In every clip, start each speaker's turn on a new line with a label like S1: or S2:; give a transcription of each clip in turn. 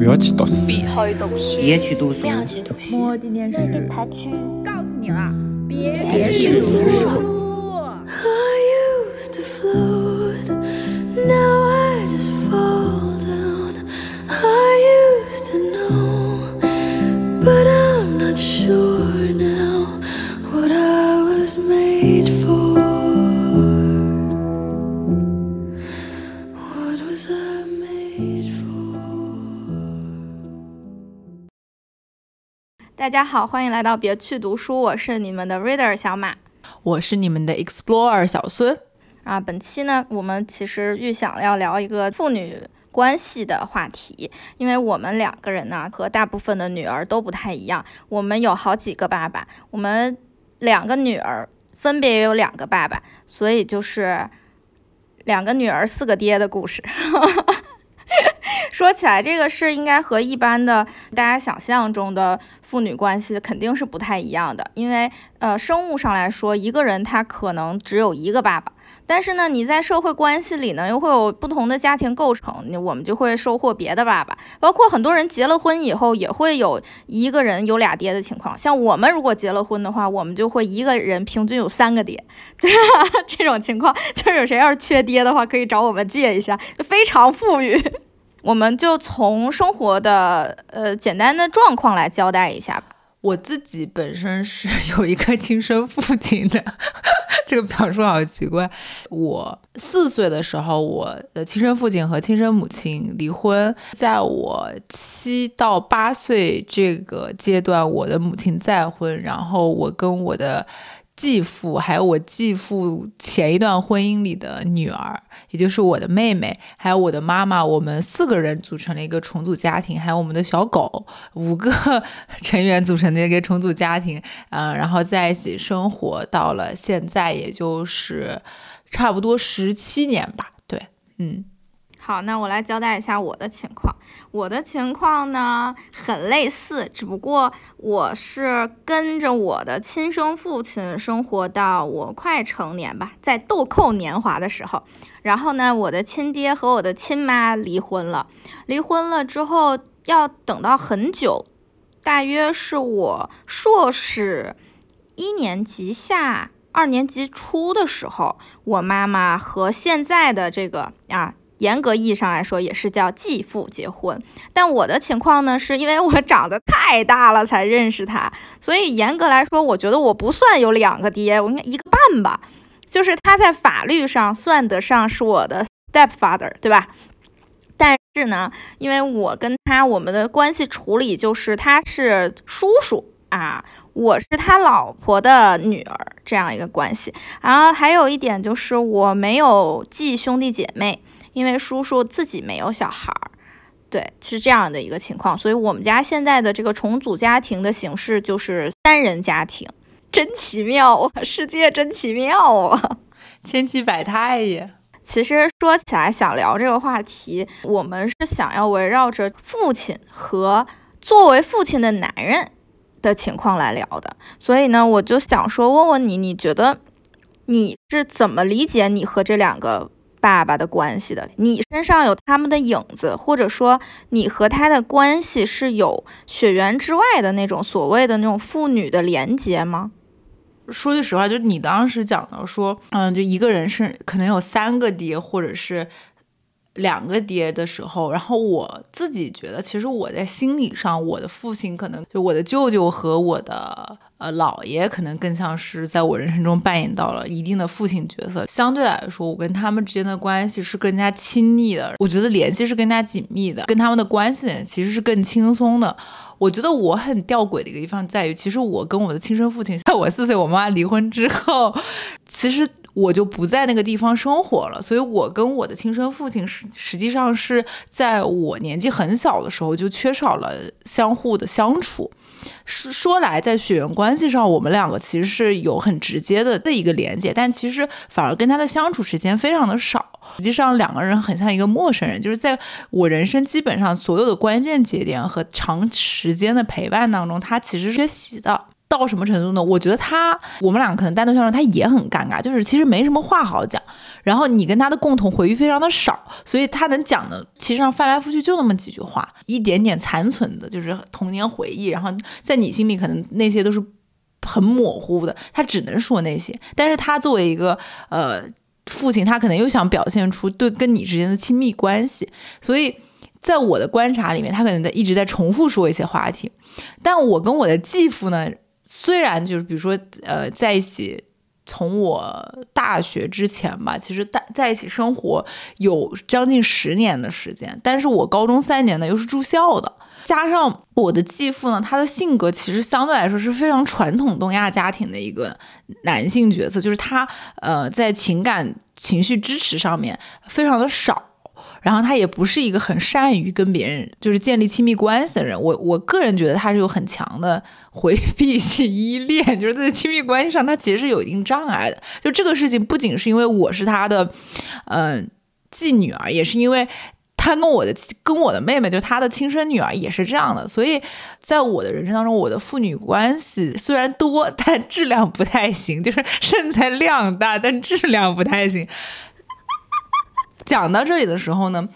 S1: 不要去读书，
S2: 别去读书，
S3: 别去读书，
S2: 不要去读书。
S4: 摸点点事，
S5: 他去
S4: 告诉你了，别
S5: 别去读
S4: 书。
S6: 大家好，欢迎来到别去读书，我是你们的 reader 小马
S7: 我是你们的 Explorer 小孙。
S6: 啊。本期呢，我们其实预想要聊一个父女关系的话题，因为我们两个人呢和大部分的女儿都不太一样，我们有好几个爸爸，我们两个女儿分别有两个爸爸，所以就是两个女儿四个爹的故事。说起来，这个是应该和一般的大家想象中的父女关系肯定是不太一样的，因为呃，生物上来说，一个人他可能只有一个爸爸，但是呢，你在社会关系里呢，又会有不同的家庭构成，你我们就会收获别的爸爸，包括很多人结了婚以后也会有一个人有俩爹的情况，像我们如果结了婚的话，我们就会一个人平均有三个爹，对啊，这种情况就是有谁要是缺爹的话，可以找我们借一下，就非常富裕。我们就从生活的呃简单的状况来交代一下吧。
S7: 我自己本身是有一个亲生父亲的，这个表述好奇怪。我四岁的时候，我的亲生父亲和亲生母亲离婚。在我七到八岁这个阶段，我的母亲再婚，然后我跟我的继父，还有我继父前一段婚姻里的女儿，也就是我的妹妹，还有我的妈妈，我们四个人组成了一个重组家庭，还有我们的小狗，五个 成员组成的一个重组家庭，嗯、然后在一起生活到了现在，也就是差不多十七年吧，对，嗯。
S6: 好，那我来交代一下我的情况。我的情况呢很类似，只不过我是跟着我的亲生父亲生活到我快成年吧，在豆蔻年华的时候。然后呢，我的亲爹和我的亲妈离婚了，离婚了之后要等到很久，大约是我硕士一年级下二年级初的时候，我妈妈和现在的这个啊。严格意义上来说，也是叫继父结婚。但我的情况呢，是因为我长得太大了才认识他，所以严格来说，我觉得我不算有两个爹，我应该一个半吧。就是他在法律上算得上是我的 stepfather，对吧？但是呢，因为我跟他我们的关系处理就是他是叔叔啊，我是他老婆的女儿这样一个关系。然后还有一点就是我没有继兄弟姐妹。因为叔叔自己没有小孩儿，对，是这样的一个情况，所以我们家现在的这个重组家庭的形式就是三人家庭，真奇妙啊！世界真奇妙啊！
S7: 千奇百态呀。
S6: 其实说起来，想聊这个话题，我们是想要围绕着父亲和作为父亲的男人的情况来聊的，所以呢，我就想说，问问你，你觉得你是怎么理解你和这两个？爸爸的关系的，你身上有他们的影子，或者说你和他的关系是有血缘之外的那种所谓的那种父女的连接吗？
S7: 说句实话，就你当时讲到说，嗯，就一个人是可能有三个爹，或者是两个爹的时候，然后我自己觉得，其实我在心理上，我的父亲可能就我的舅舅和我的。呃，姥爷可能更像是在我人生中扮演到了一定的父亲角色。相对来说，我跟他们之间的关系是更加亲密的，我觉得联系是更加紧密的，跟他们的关系其实是更轻松的。我觉得我很吊诡的一个地方在于，其实我跟我的亲生父亲，在我四岁我妈离婚之后，其实我就不在那个地方生活了，所以我跟我的亲生父亲实实际上是在我年纪很小的时候就缺少了相互的相处。说说来，在血缘关系上，我们两个其实是有很直接的的一个连接，但其实反而跟他的相处时间非常的少。实际上，两个人很像一个陌生人，就是在我人生基本上所有的关键节点和长时间的陪伴当中，他其实是缺席的。到什么程度呢？我觉得他，我们俩可能单独相处，他也很尴尬，就是其实没什么话好讲。然后你跟他的共同回忆非常的少，所以他能讲的，其实上翻来覆去就那么几句话，一点点残存的，就是童年回忆。然后在你心里，可能那些都是很模糊的，他只能说那些。但是他作为一个呃父亲，他可能又想表现出对跟你之间的亲密关系，所以在我的观察里面，他可能在一直在重复说一些话题。但我跟我的继父呢？虽然就是比如说，呃，在一起，从我大学之前吧，其实大在一起生活有将近十年的时间，但是我高中三年呢又是住校的，加上我的继父呢，他的性格其实相对来说是非常传统东亚家庭的一个男性角色，就是他呃在情感情绪支持上面非常的少。然后他也不是一个很善于跟别人就是建立亲密关系的人，我我个人觉得他是有很强的回避性依恋，就是在亲密关系上他其实是有一定障碍的。就这个事情不仅是因为我是他的，嗯，继女儿，也是因为他跟我的跟我的妹妹，就是他的亲生女儿也是这样的。所以在我的人生当中，我的父女关系虽然多，但质量不太行，就是身材量大，但质量不太行。讲到这里的时候呢，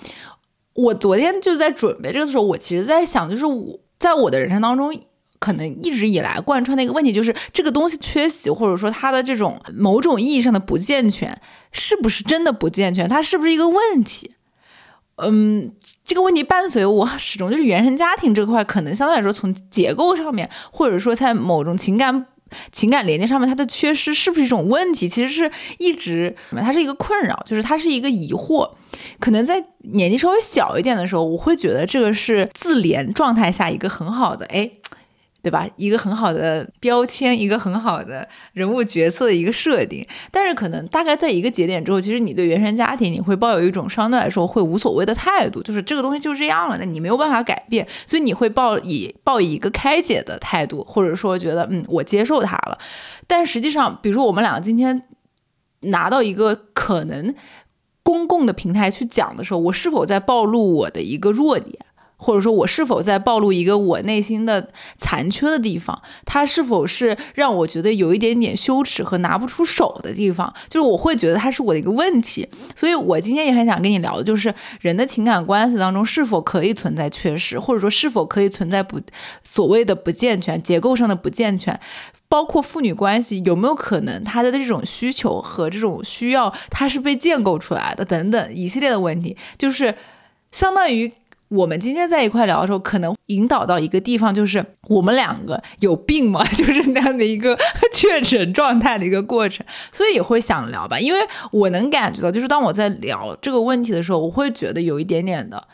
S7: 我昨天就在准备这个的时候，我其实在想，就是我在我的人生当中，可能一直以来贯穿的一个问题，就是这个东西缺席，或者说它的这种某种意义上的不健全，是不是真的不健全？它是不是一个问题？嗯，这个问题伴随我始终就是原生家庭这块，可能相对来说从结构上面，或者说在某种情感。情感连接上面，它的缺失是不是一种问题？其实是一直，它是一个困扰，就是它是一个疑惑。可能在年纪稍微小一点的时候，我会觉得这个是自怜状态下一个很好的，哎。对吧？一个很好的标签，一个很好的人物角色的一个设定，但是可能大概在一个节点之后，其实你对原生家庭你会抱有一种相对来说会无所谓的态度，就是这个东西就这样了，那你没有办法改变，所以你会抱以抱以一个开解的态度，或者说觉得嗯我接受它了。但实际上，比如说我们两个今天拿到一个可能公共的平台去讲的时候，我是否在暴露我的一个弱点？或者说，我是否在暴露一个我内心的残缺的地方？它是否是让我觉得有一点点羞耻和拿不出手的地方？就是我会觉得它是我的一个问题。所以我今天也很想跟你聊的，就是人的情感关系当中是否可以存在缺失，或者说是否可以存在不所谓的不健全结构上的不健全，包括父女关系有没有可能他的这种需求和这种需要它是被建构出来的等等一系列的问题，就是相当于。我们今天在一块聊的时候，可能引导到一个地方，就是我们两个有病吗？就是那样的一个确诊状态的一个过程，所以也会想聊吧。因为我能感觉到，就是当我在聊这个问题的时候，我会觉得有一点点的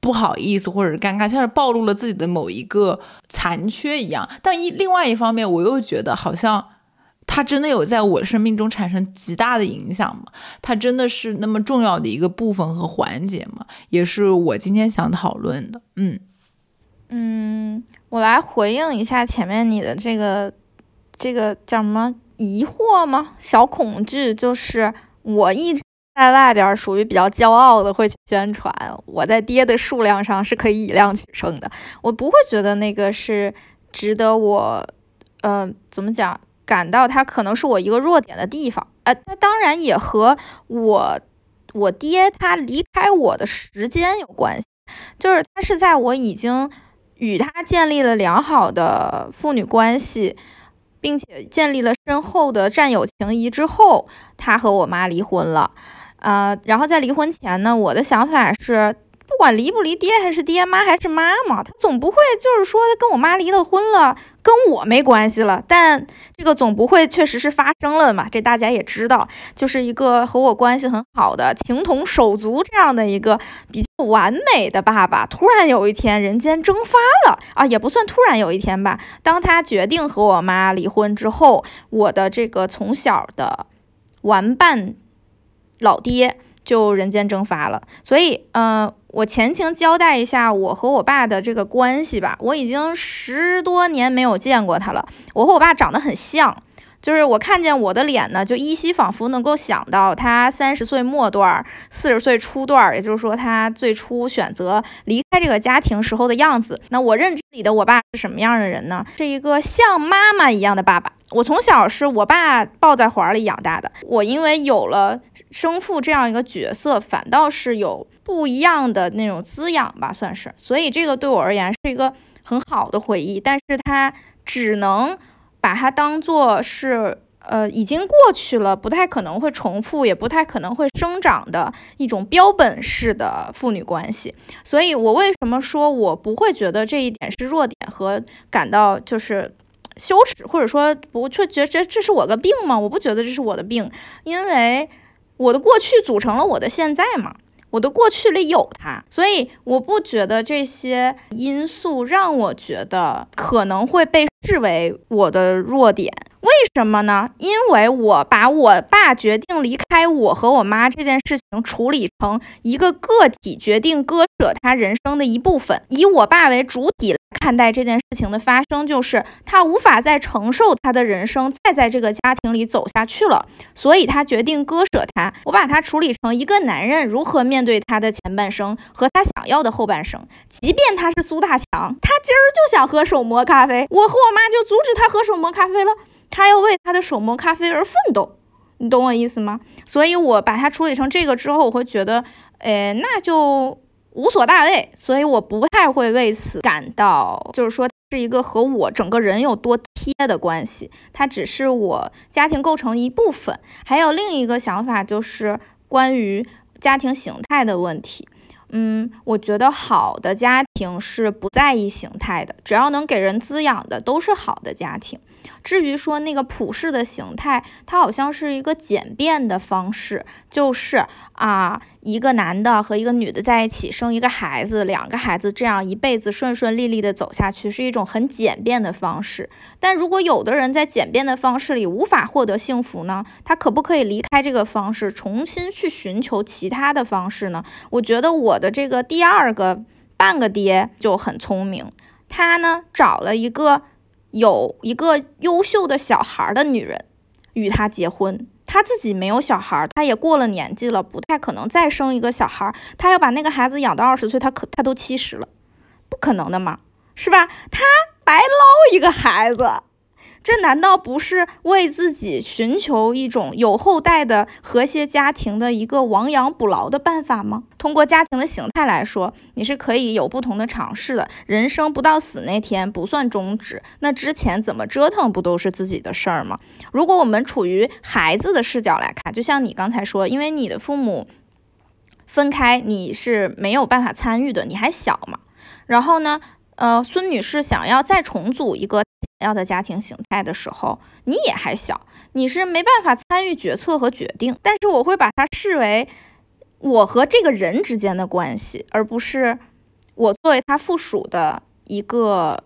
S7: 不好意思，或者是尴尬，像是暴露了自己的某一个残缺一样。但一另外一方面，我又觉得好像。它真的有在我生命中产生极大的影响吗？它真的是那么重要的一个部分和环节吗？也是我今天想讨论的。嗯
S6: 嗯，我来回应一下前面你的这个这个叫什么疑惑吗？小恐惧，就是我一直在外边属于比较骄傲的，会去宣传我在爹的数量上是可以以量取胜的，我不会觉得那个是值得我，嗯，怎么讲？感到他可能是我一个弱点的地方，呃，那当然也和我我爹他离开我的时间有关系，就是他是在我已经与他建立了良好的父女关系，并且建立了深厚的战友情谊之后，他和我妈离婚了，呃，然后在离婚前呢，我的想法是。不管离不离爹，还是爹妈，还是妈妈，他总不会就是说他跟我妈离了婚了，跟我没关系了。但这个总不会确实是发生了嘛？这大家也知道，就是一个和我关系很好的情同手足这样的一个比较完美的爸爸，突然有一天人间蒸发了啊，也不算突然有一天吧。当他决定和我妈离婚之后，我的这个从小的玩伴老爹就人间蒸发了。所以，嗯。我前情交代一下我和我爸的这个关系吧。我已经十多年没有见过他了。我和我爸长得很像，就是我看见我的脸呢，就依稀仿佛能够想到他三十岁末段、四十岁初段，也就是说他最初选择离开这个家庭时候的样子。那我认知里的我爸是什么样的人呢？是一个像妈妈一样的爸爸。我从小是我爸抱在怀里养大的。我因为有了生父这样一个角色，反倒是有不一样的那种滋养吧，算是。所以这个对我而言是一个很好的回忆，但是它只能。把它当做是呃已经过去了，不太可能会重复，也不太可能会生长的一种标本式的父女关系。所以，我为什么说我不会觉得这一点是弱点和感到就是羞耻，或者说不却觉得这是我个病吗？我不觉得这是我的病，因为我的过去组成了我的现在嘛。我的过去里有他，所以我不觉得这些因素让我觉得可能会被视为我的弱点。为什么呢？因为我把我爸决定离开我和我妈这件事情处理成一个个体决定割舍他人生的一部分，以我爸为主体来看待这件事情的发生，就是他无法再承受他的人生再在这个家庭里走下去了，所以他决定割舍他。我把他处理成一个男人如何面对他的前半生和他想要的后半生，即便他是苏大强，他今儿就想喝手磨咖啡，我和我妈就阻止他喝手磨咖啡了。他要为他的手磨咖啡而奋斗，你懂我意思吗？所以我把它处理成这个之后，我会觉得，诶，那就无所大谓。所以我不太会为此感到，就是说是一个和我整个人有多贴的关系，它只是我家庭构成一部分。还有另一个想法，就是关于家庭形态的问题。嗯，我觉得好的家庭是不在意形态的，只要能给人滋养的，都是好的家庭。至于说那个普世的形态，它好像是一个简便的方式，就是啊，一个男的和一个女的在一起生一个孩子，两个孩子这样一辈子顺顺利利的走下去，是一种很简便的方式。但如果有的人在简便的方式里无法获得幸福呢？他可不可以离开这个方式，重新去寻求其他的方式呢？我觉得我的这个第二个半个爹就很聪明，他呢找了一个。有一个优秀的小孩的女人与他结婚，他自己没有小孩，他也过了年纪了，不太可能再生一个小孩。他要把那个孩子养到二十岁，他可他都七十了，不可能的嘛，是吧？他白捞一个孩子。这难道不是为自己寻求一种有后代的和谐家庭的一个亡羊补牢的办法吗？通过家庭的形态来说，你是可以有不同的尝试的。人生不到死那天不算终止，那之前怎么折腾不都是自己的事儿吗？如果我们处于孩子的视角来看，就像你刚才说，因为你的父母分开，你是没有办法参与的，你还小嘛。然后呢，呃，孙女士想要再重组一个。要的家庭形态的时候，你也还小，你是没办法参与决策和决定。但是我会把它视为我和这个人之间的关系，而不是我作为他附属的一个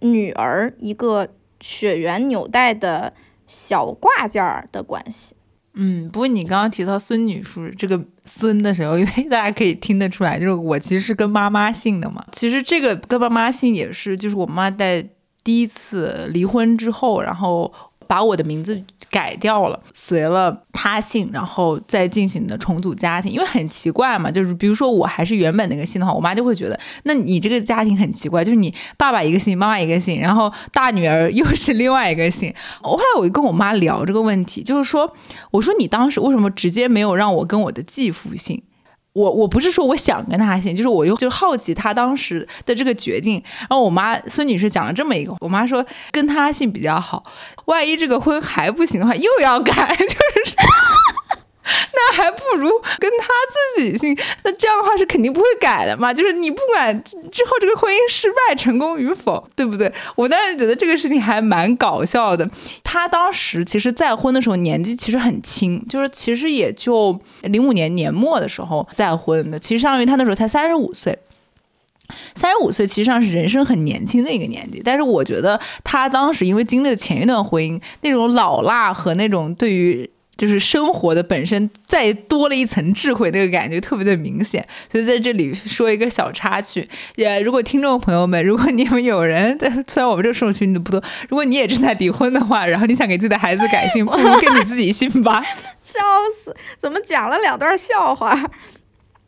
S6: 女儿，一个血缘纽带的小挂件儿的关系。
S7: 嗯，不过你刚刚提到孙女士这个孙的时候，因为 大家可以听得出来，就是我其实是跟妈妈姓的嘛。其实这个跟妈妈姓也是，就是我妈在。第一次离婚之后，然后把我的名字改掉了，随了他姓，然后再进行的重组家庭。因为很奇怪嘛，就是比如说我还是原本那个姓的话，我妈就会觉得，那你这个家庭很奇怪，就是你爸爸一个姓，妈妈一个姓，然后大女儿又是另外一个姓。我后来我就跟我妈聊这个问题，就是说，我说你当时为什么直接没有让我跟我的继父姓？我我不是说我想跟他姓，就是我又就好奇他当时的这个决定。然后我妈孙女士讲了这么一个，我妈说跟他姓比较好，万一这个婚还不行的话，又要改，就是。那还不如跟他自己姓，那这样的话是肯定不会改的嘛。就是你不管之后这个婚姻失败成功与否，对不对？我当时觉得这个事情还蛮搞笑的。他当时其实再婚的时候年纪其实很轻，就是其实也就零五年年末的时候再婚的，其实相当于他那时候才三十五岁。三十五岁其实上是人生很年轻的一个年纪，但是我觉得他当时因为经历了前一段婚姻那种老辣和那种对于。就是生活的本身再多了一层智慧，那个感觉特别的明显。所以在这里说一个小插曲，也如果听众朋友们，如果你们有人，虽然我们这个受众群不多，如果你也正在离婚的话，然后你想给自己的孩子改姓，不如跟你自己姓吧。
S6: 笑死！怎么讲了两段笑话？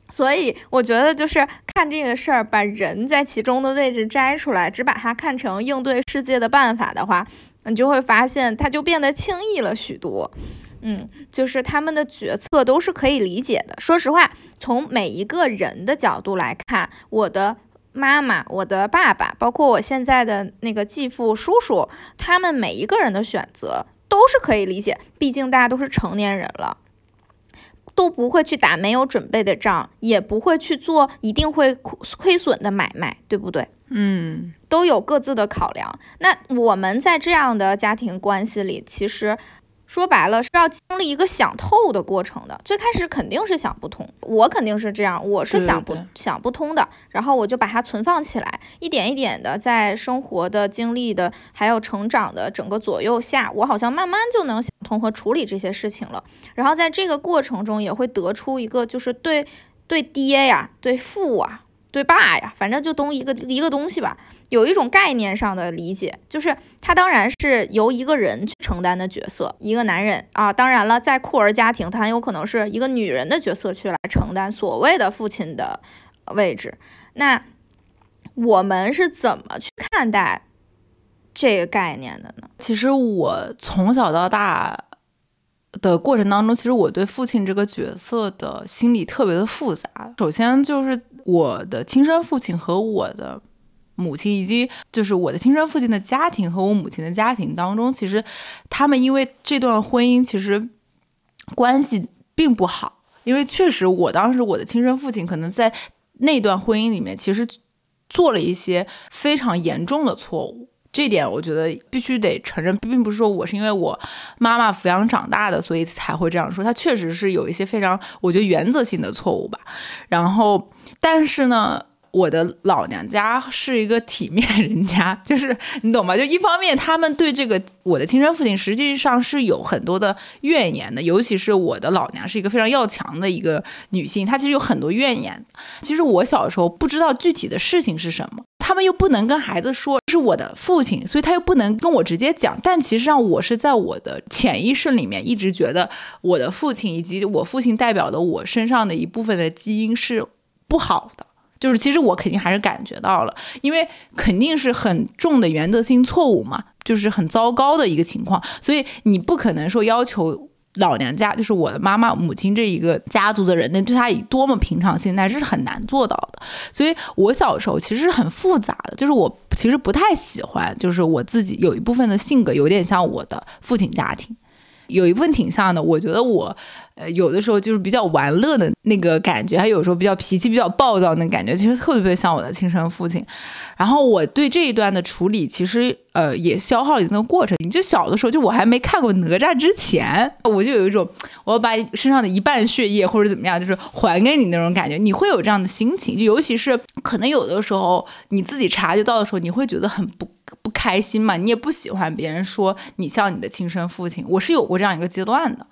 S6: 所以我觉得就是看这个事儿，把人在其中的位置摘出来，只把它看成应对世界的办法的话，你就会发现它就变得轻易了许多。嗯，就是他们的决策都是可以理解的。说实话，从每一个人的角度来看，我的妈妈、我的爸爸，包括我现在的那个继父、叔叔，他们每一个人的选择都是可以理解。毕竟大家都是成年人了，都不会去打没有准备的仗，也不会去做一定会亏亏损的买卖，对不对？
S7: 嗯，
S6: 都有各自的考量。那我们在这样的家庭关系里，其实。说白了是要经历一个想透的过程的，最开始肯定是想不通，我肯定是这样，我是想不想不通的，然后我就把它存放起来，一点一点的在生活的经历的还有成长的整个左右下，我好像慢慢就能想通和处理这些事情了，然后在这个过程中也会得出一个就是对对爹呀，对父啊。对爸呀，反正就东一个一个东西吧，有一种概念上的理解，就是他当然是由一个人去承担的角色，一个男人啊，当然了，在酷儿家庭，他很有可能是一个女人的角色去来承担所谓的父亲的位置。那我们是怎么去看待这个概念的呢？
S7: 其实我从小到大。的过程当中，其实我对父亲这个角色的心理特别的复杂。首先就是我的亲生父亲和我的母亲，以及就是我的亲生父亲的家庭和我母亲的家庭当中，其实他们因为这段婚姻其实关系并不好，因为确实我当时我的亲生父亲可能在那段婚姻里面其实做了一些非常严重的错误。这点我觉得必须得承认，并不是说我是因为我妈妈抚养长大的，所以才会这样说。他确实是有一些非常，我觉得原则性的错误吧。然后，但是呢。我的老娘家是一个体面人家，就是你懂吗？就一方面，他们对这个我的亲生父亲实际上是有很多的怨言的，尤其是我的老娘是一个非常要强的一个女性，她其实有很多怨言。其实我小时候不知道具体的事情是什么，他们又不能跟孩子说是我的父亲，所以他又不能跟我直接讲。但其实上，我是在我的潜意识里面一直觉得我的父亲以及我父亲代表的我身上的一部分的基因是不好的。就是其实我肯定还是感觉到了，因为肯定是很重的原则性错误嘛，就是很糟糕的一个情况，所以你不可能说要求老娘家，就是我的妈妈、母亲这一个家族的人，那对他以多么平常心，态这是很难做到的。所以我小时候其实是很复杂的，就是我其实不太喜欢，就是我自己有一部分的性格有点像我的父亲家庭。有一部分挺像的，我觉得我，呃，有的时候就是比较玩乐的那个感觉，还有时候比较脾气比较暴躁那感觉，其实特别特别像我的亲生父亲。然后我对这一段的处理，其实呃也消耗了一个过程。你就小的时候，就我还没看过哪吒之前，我就有一种我要把身上的一半血液或者怎么样，就是还给你那种感觉。你会有这样的心情，就尤其是可能有的时候你自己察觉到的时候，你会觉得很不。不开心嘛？你也不喜欢别人说你像你的亲生父亲。我是有过这样一个阶段的。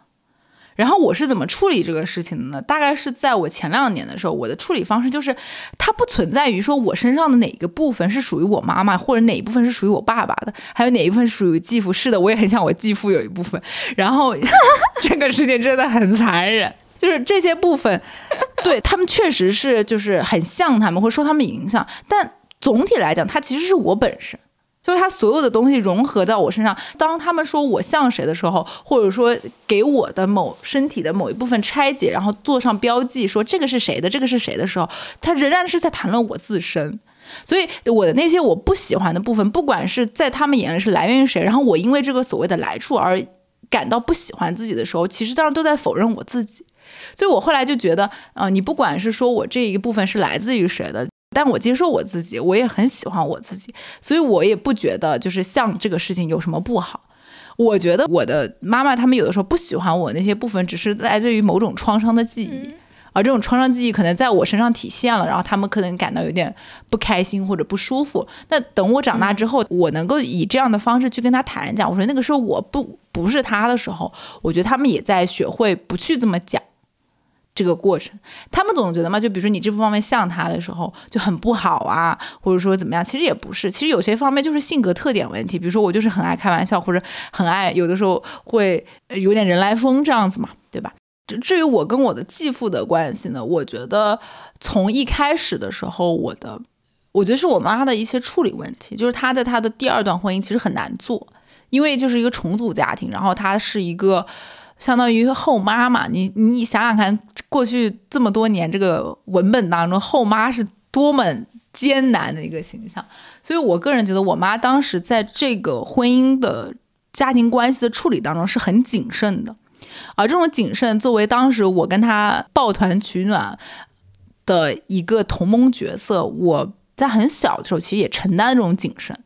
S7: 然后我是怎么处理这个事情的呢？大概是在我前两年的时候，我的处理方式就是，它不存在于说我身上的哪个部分是属于我妈妈，或者哪一部分是属于我爸爸的，还有哪一部分属于继父。是的，我也很想我继父有一部分。然后这个事情真的很残忍，就是这些部分，对他们确实是就是很像他们，会受他们影响。但总体来讲，它其实是我本身。就是他所有的东西融合在我身上。当他们说我像谁的时候，或者说给我的某身体的某一部分拆解，然后做上标记，说这个是谁的，这个是谁的时候，他仍然是在谈论我自身。所以我的那些我不喜欢的部分，不管是在他们眼里是来源于谁，然后我因为这个所谓的来处而感到不喜欢自己的时候，其实当然都在否认我自己。所以我后来就觉得，啊，你不管是说我这一部分是来自于谁的。但我接受我自己，我也很喜欢我自己，所以我也不觉得就是像这个事情有什么不好。我觉得我的妈妈他们有的时候不喜欢我那些部分，只是来自于某种创伤的记忆。而这种创伤记忆可能在我身上体现了，然后他们可能感到有点不开心或者不舒服。那等我长大之后，我能够以这样的方式去跟他坦然讲，我说那个时候我不不是他的时候，我觉得他们也在学会不去这么讲。这个过程，他们总觉得嘛，就比如说你这方面像他的时候就很不好啊，或者说怎么样，其实也不是，其实有些方面就是性格特点问题。比如说我就是很爱开玩笑，或者很爱有的时候会有点人来疯这样子嘛，对吧？至于我跟我的继父的关系呢，我觉得从一开始的时候，我的我觉得是我妈的一些处理问题，就是她在她的第二段婚姻其实很难做，因为就是一个重组家庭，然后她是一个。相当于后妈嘛，你你想想看，过去这么多年这个文本当中，后妈是多么艰难的一个形象。所以我个人觉得，我妈当时在这个婚姻的家庭关系的处理当中是很谨慎的，而这种谨慎，作为当时我跟她抱团取暖的一个同盟角色，我在很小的时候其实也承担这种谨慎，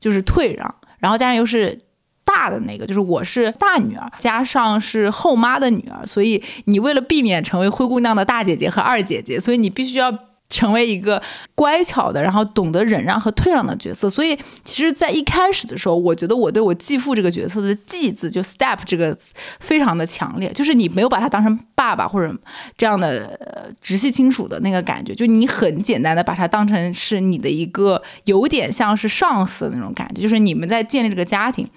S7: 就是退让，然后加上又是。大的那个就是我是大女儿，加上是后妈的女儿，所以你为了避免成为灰姑娘的大姐姐和二姐姐，所以你必须要。成为一个乖巧的，然后懂得忍让和退让的角色。所以，其实，在一开始的时候，我觉得我对我继父这个角色的“继”字，就 “step” 这个非常的强烈，就是你没有把它当成爸爸或者这样的直系亲属的那个感觉，就你很简单的把他当成是你的一个有点像是上司的那种感觉，就是你们在建立这个家庭。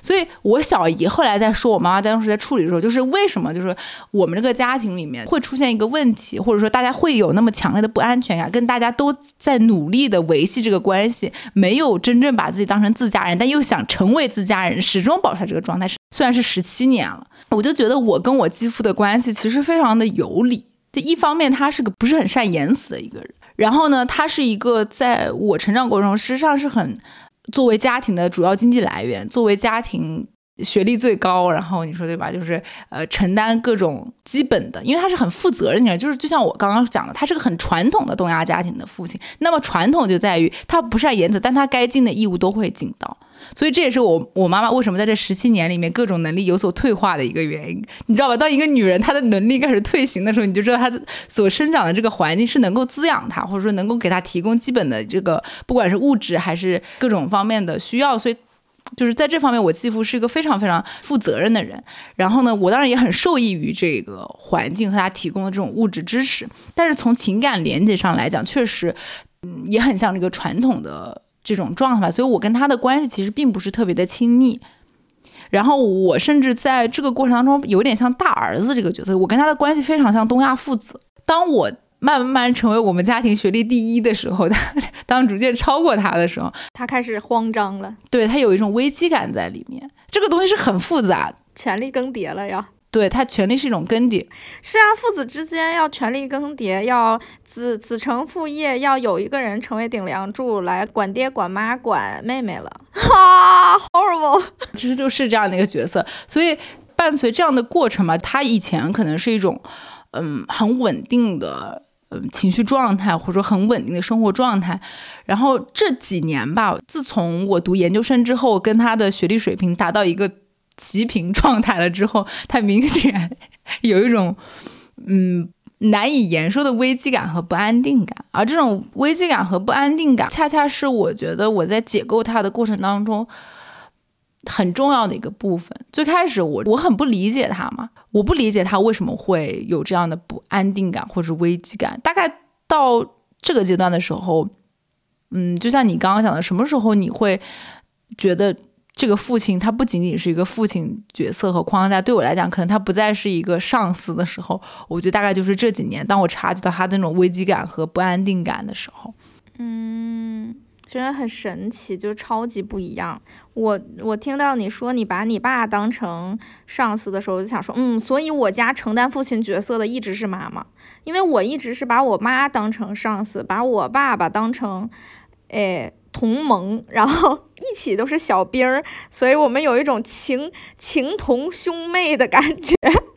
S7: 所以，我小姨后来在说我妈妈当时在处理的时候，就是为什么就是我们这个家庭里面会出现一个问题，或者说大家会有那么强烈的不安。全感，跟大家都在努力的维系这个关系，没有真正把自己当成自家人，但又想成为自家人，始终保持这个状态是。虽然是十七年了，我就觉得我跟我继父的关系其实非常的有理。就一方面，他是个不是很善言辞的一个人，然后呢，他是一个在我成长过程中，实际上是很作为家庭的主要经济来源，作为家庭。学历最高，然后你说对吧？就是呃，承担各种基本的，因为他是很负责任的人，就是就像我刚刚讲的，他是个很传统的东亚家庭的父亲。那么传统就在于他不善言辞，但他该尽的义务都会尽到。所以这也是我我妈妈为什么在这十七年里面各种能力有所退化的一个原因，你知道吧？当一个女人她的能力开始退行的时候，你就知道她所生长的这个环境是能够滋养她，或者说能够给她提供基本的这个不管是物质还是各种方面的需要，所以。就是在这方面，我继父是一个非常非常负责任的人。然后呢，我当然也很受益于这个环境和他提供的这种物质支持。但是从情感连接上来讲，确实，嗯，也很像这个传统的这种状态。所以我跟他的关系其实并不是特别的亲密。然后我甚至在这个过程当中有点像大儿子这个角色，我跟他的关系非常像东亚父子。当我。慢慢慢成为我们家庭学历第一的时候，他 当逐渐超过他的时候，
S6: 他开始慌张了。
S7: 对他有一种危机感在里面。这个东西是很复杂，
S6: 权力更迭了呀。
S7: 对他，权力是一种更迭。
S6: 是啊，父子之间要权力更迭，要子子承父业，要有一个人成为顶梁柱来管爹、管妈、管妹妹了。哈，horrible，
S7: 其实就是这样的一个角色。所以伴随这样的过程嘛，他以前可能是一种嗯很稳定的。嗯，情绪状态或者说很稳定的生活状态，然后这几年吧，自从我读研究生之后，跟他的学历水平达到一个齐平状态了之后，他明显 有一种嗯难以言说的危机感和不安定感，而这种危机感和不安定感，恰恰是我觉得我在解构他的过程当中。很重要的一个部分。最开始我我很不理解他嘛，我不理解他为什么会有这样的不安定感或者危机感。大概到这个阶段的时候，嗯，就像你刚刚讲的，什么时候你会觉得这个父亲他不仅仅是一个父亲角色和框架，对我来讲，可能他不再是一个上司的时候，我觉得大概就是这几年，当我察觉到他那种危机感和不安定感的时候，
S6: 嗯。真的很神奇，就超级不一样。我我听到你说你把你爸当成上司的时候，我就想说，嗯，所以我家承担父亲角色的一直是妈妈，因为我一直是把我妈当成上司，把我爸爸当成，哎，同盟，然后一起都是小兵儿，所以我们有一种情情同兄妹的感觉。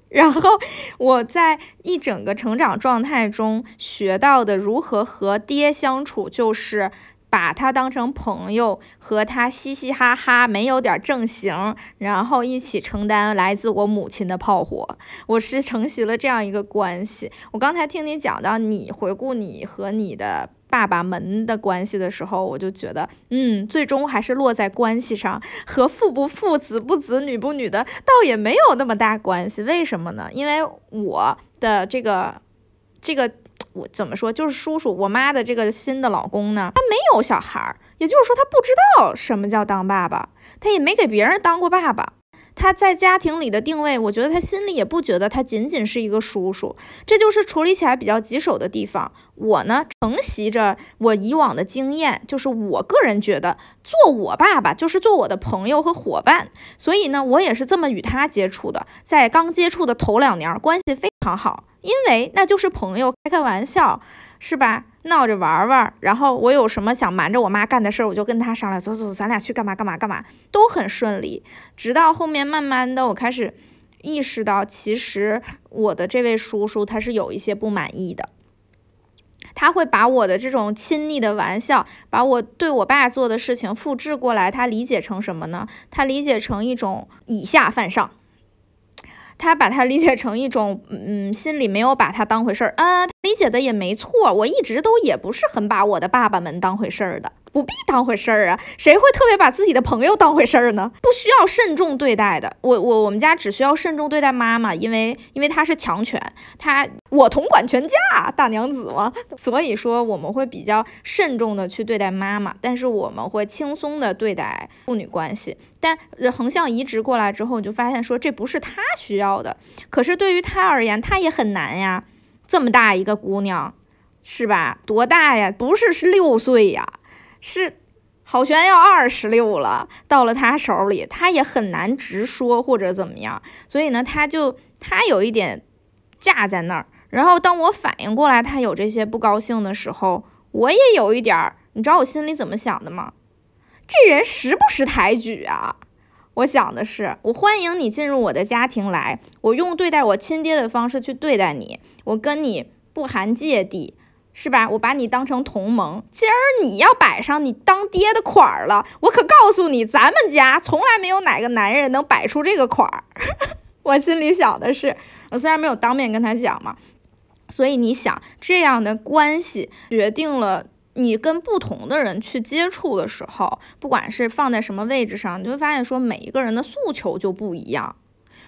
S6: 然后我在一整个成长状态中学到的如何和爹相处，就是。把他当成朋友，和他嘻嘻哈哈，没有点正形，然后一起承担来自我母亲的炮火。我是承袭了这样一个关系。我刚才听你讲到你回顾你和你的爸爸们的关系的时候，我就觉得，嗯，最终还是落在关系上，和父不父、子不子、女不女的，倒也没有那么大关系。为什么呢？因为我的这个这个。我怎么说？就是叔叔，我妈的这个新的老公呢，他没有小孩儿，也就是说他不知道什么叫当爸爸，他也没给别人当过爸爸。他在家庭里的定位，我觉得他心里也不觉得他仅仅是一个叔叔，这就是处理起来比较棘手的地方。我呢，承袭着我以往的经验，就是我个人觉得做我爸爸就是做我的朋友和伙伴，所以呢，我也是这么与他接触的。在刚接触的头两年，关系非常好。因为那就是朋友，开开玩笑，是吧？闹着玩玩，然后我有什么想瞒着我妈干的事儿，我就跟他商量，走走，咱俩去干嘛干嘛干嘛，都很顺利。直到后面慢慢的，我开始意识到，其实我的这位叔叔他是有一些不满意的，他会把我的这种亲昵的玩笑，把我对我爸做的事情复制过来，他理解成什么呢？他理解成一种以下犯上。他把他理解成一种，嗯，心里没有把他当回事儿啊，理解的也没错。我一直都也不是很把我的爸爸们当回事儿的。不必当回事儿啊，谁会特别把自己的朋友当回事儿呢？不需要慎重对待的。我我我们家只需要慎重对待妈妈，因为因为她是强权，她我统管全家，大娘子嘛。所以说我们会比较慎重的去对待妈妈，但是我们会轻松的对待父女关系。但横向移植过来之后，你就发现说这不是她需要的。可是对于她而言，她也很难呀。这么大一个姑娘，是吧？多大呀？不是是六岁呀。是，郝璇要二十六了，到了他手里，他也很难直说或者怎么样，所以呢，他就他有一点架在那儿。然后当我反应过来他有这些不高兴的时候，我也有一点儿，你知道我心里怎么想的吗？这人识不识抬举啊？我想的是，我欢迎你进入我的家庭来，我用对待我亲爹的方式去对待你，我跟你不含芥蒂。是吧？我把你当成同盟，今儿你要摆上你当爹的款儿了，我可告诉你，咱们家从来没有哪个男人能摆出这个款儿。我心里想的是，我虽然没有当面跟他讲嘛，所以你想这样的关系决定了你跟不同的人去接触的时候，不管是放在什么位置上，你会发现说每一个人的诉求就不一样。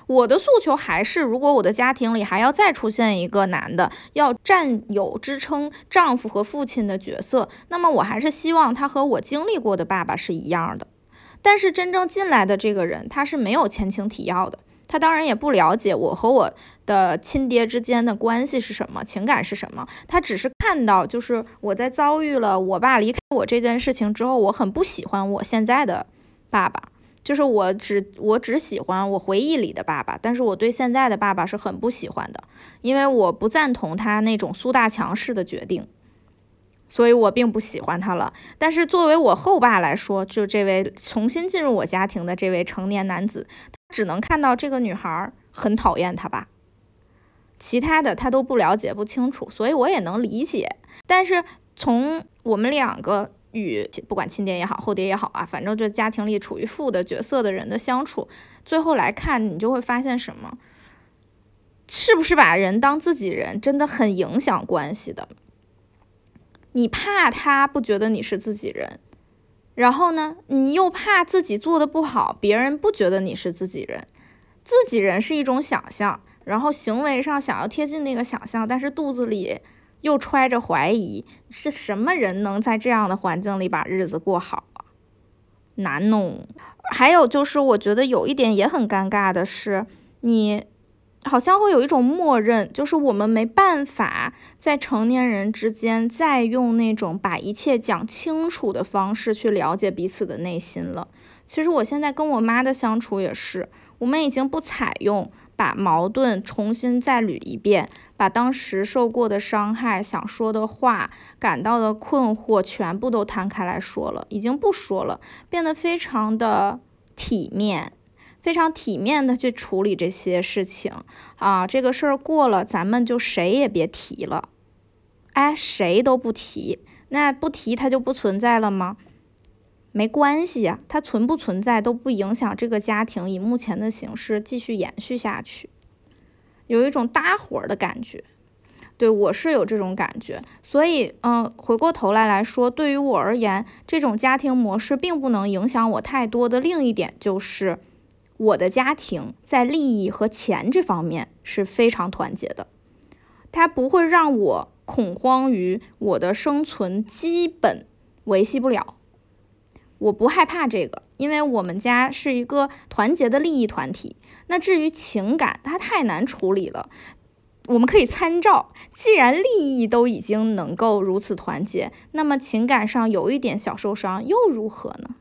S6: 我的诉求还是，如果我的家庭里还要再出现一个男的，要占有支撑丈夫和父亲的角色，那么我还是希望他和我经历过的爸爸是一样的。但是真正进来的这个人，他是没有前情提要的，他当然也不了解我和我的亲爹之间的关系是什么，情感是什么。他只是看到，就是我在遭遇了我爸离开我这件事情之后，我很不喜欢我现在的爸爸。就是我只我只喜欢我回忆里的爸爸，但是我对现在的爸爸是很不喜欢的，因为我不赞同他那种苏大强式的决定，所以我并不喜欢他了。但是作为我后爸来说，就这位重新进入我家庭的这位成年男子，他只能看到这个女孩很讨厌他吧，其他的他都不了解不清楚，所以我也能理解。但是从我们两个。与不管亲爹也好，后爹也好啊，反正这家庭里处于父的角色的人的相处，最后来看，你就会发现什么？是不是把人当自己人，真的很影响关系的。你怕他不觉得你是自己人，然后呢，你又怕自己做的不好，别人不觉得你是自己人。自己人是一种想象，然后行为上想要贴近那个想象，但是肚子里。又揣着怀疑，是什么人能在这样的环境里把日子过好啊？难弄。还有就是，我觉得有一点也很尴尬的是，你好像会有一种默认，就是我们没办法在成年人之间再用那种把一切讲清楚的方式去了解彼此的内心了。其实我现在跟我妈的相处也是，我们已经不采用把矛盾重新再捋一遍。把当时受过的伤害、想说的话、感到的困惑全部都摊开来说了，已经不说了，变得非常的体面，非常体面的去处理这些事情啊。这个事儿过了，咱们就谁也别提了，哎，谁都不提。那不提它就不存在了吗？没关系呀，它存不存在都不影响这个家庭以目前的形式继续延续下去，有一种搭伙的感觉。对我是有这种感觉，所以，嗯，回过头来来说，对于我而言，这种家庭模式并不能影响我太多的。另一点就是，我的家庭在利益和钱这方面是非常团结的，它不会让我恐慌于我的生存基本维系不了。我不害怕这个，因为我们家是一个团结的利益团体。那至于情感，它太难处理了。我们可以参照，既然利益都已经能够如此团结，那么情感上有一点小受伤又如何呢？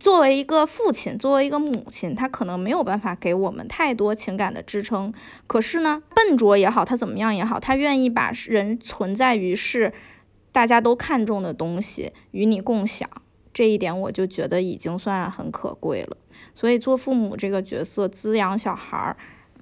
S6: 作为一个父亲，作为一个母亲，他可能没有办法给我们太多情感的支撑。可是呢，笨拙也好，他怎么样也好，他愿意把人存在于是大家都看重的东西与你共享，这一点我就觉得已经算很可贵了。所以做父母这个角色，滋养小孩儿。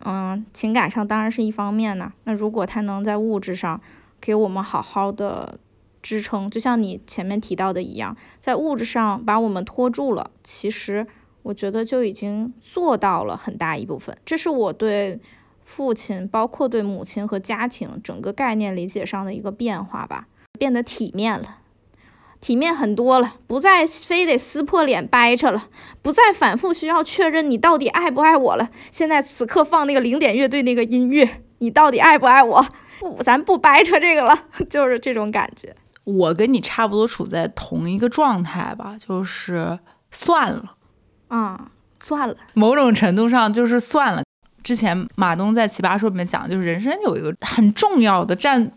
S6: 嗯，情感上当然是一方面呢。那如果他能在物质上给我们好好的支撑，就像你前面提到的一样，在物质上把我们拖住了，其实我觉得就已经做到了很大一部分。这是我对父亲，包括对母亲和家庭整个概念理解上的一个变化吧，变得体面了。体面很多了，不再非得撕破脸掰扯了，不再反复需要确认你到底爱不爱我了。现在此刻放那个零点乐队那个音乐，你到底爱不爱我？不，咱不掰扯这个了，就是这种感觉。
S7: 我跟你差不多处在同一个状态吧，就是算了，
S6: 啊，算了。
S7: 某种程度上就是算了。之前马东在《奇葩说》里面讲，就是人生有一个很重要的占。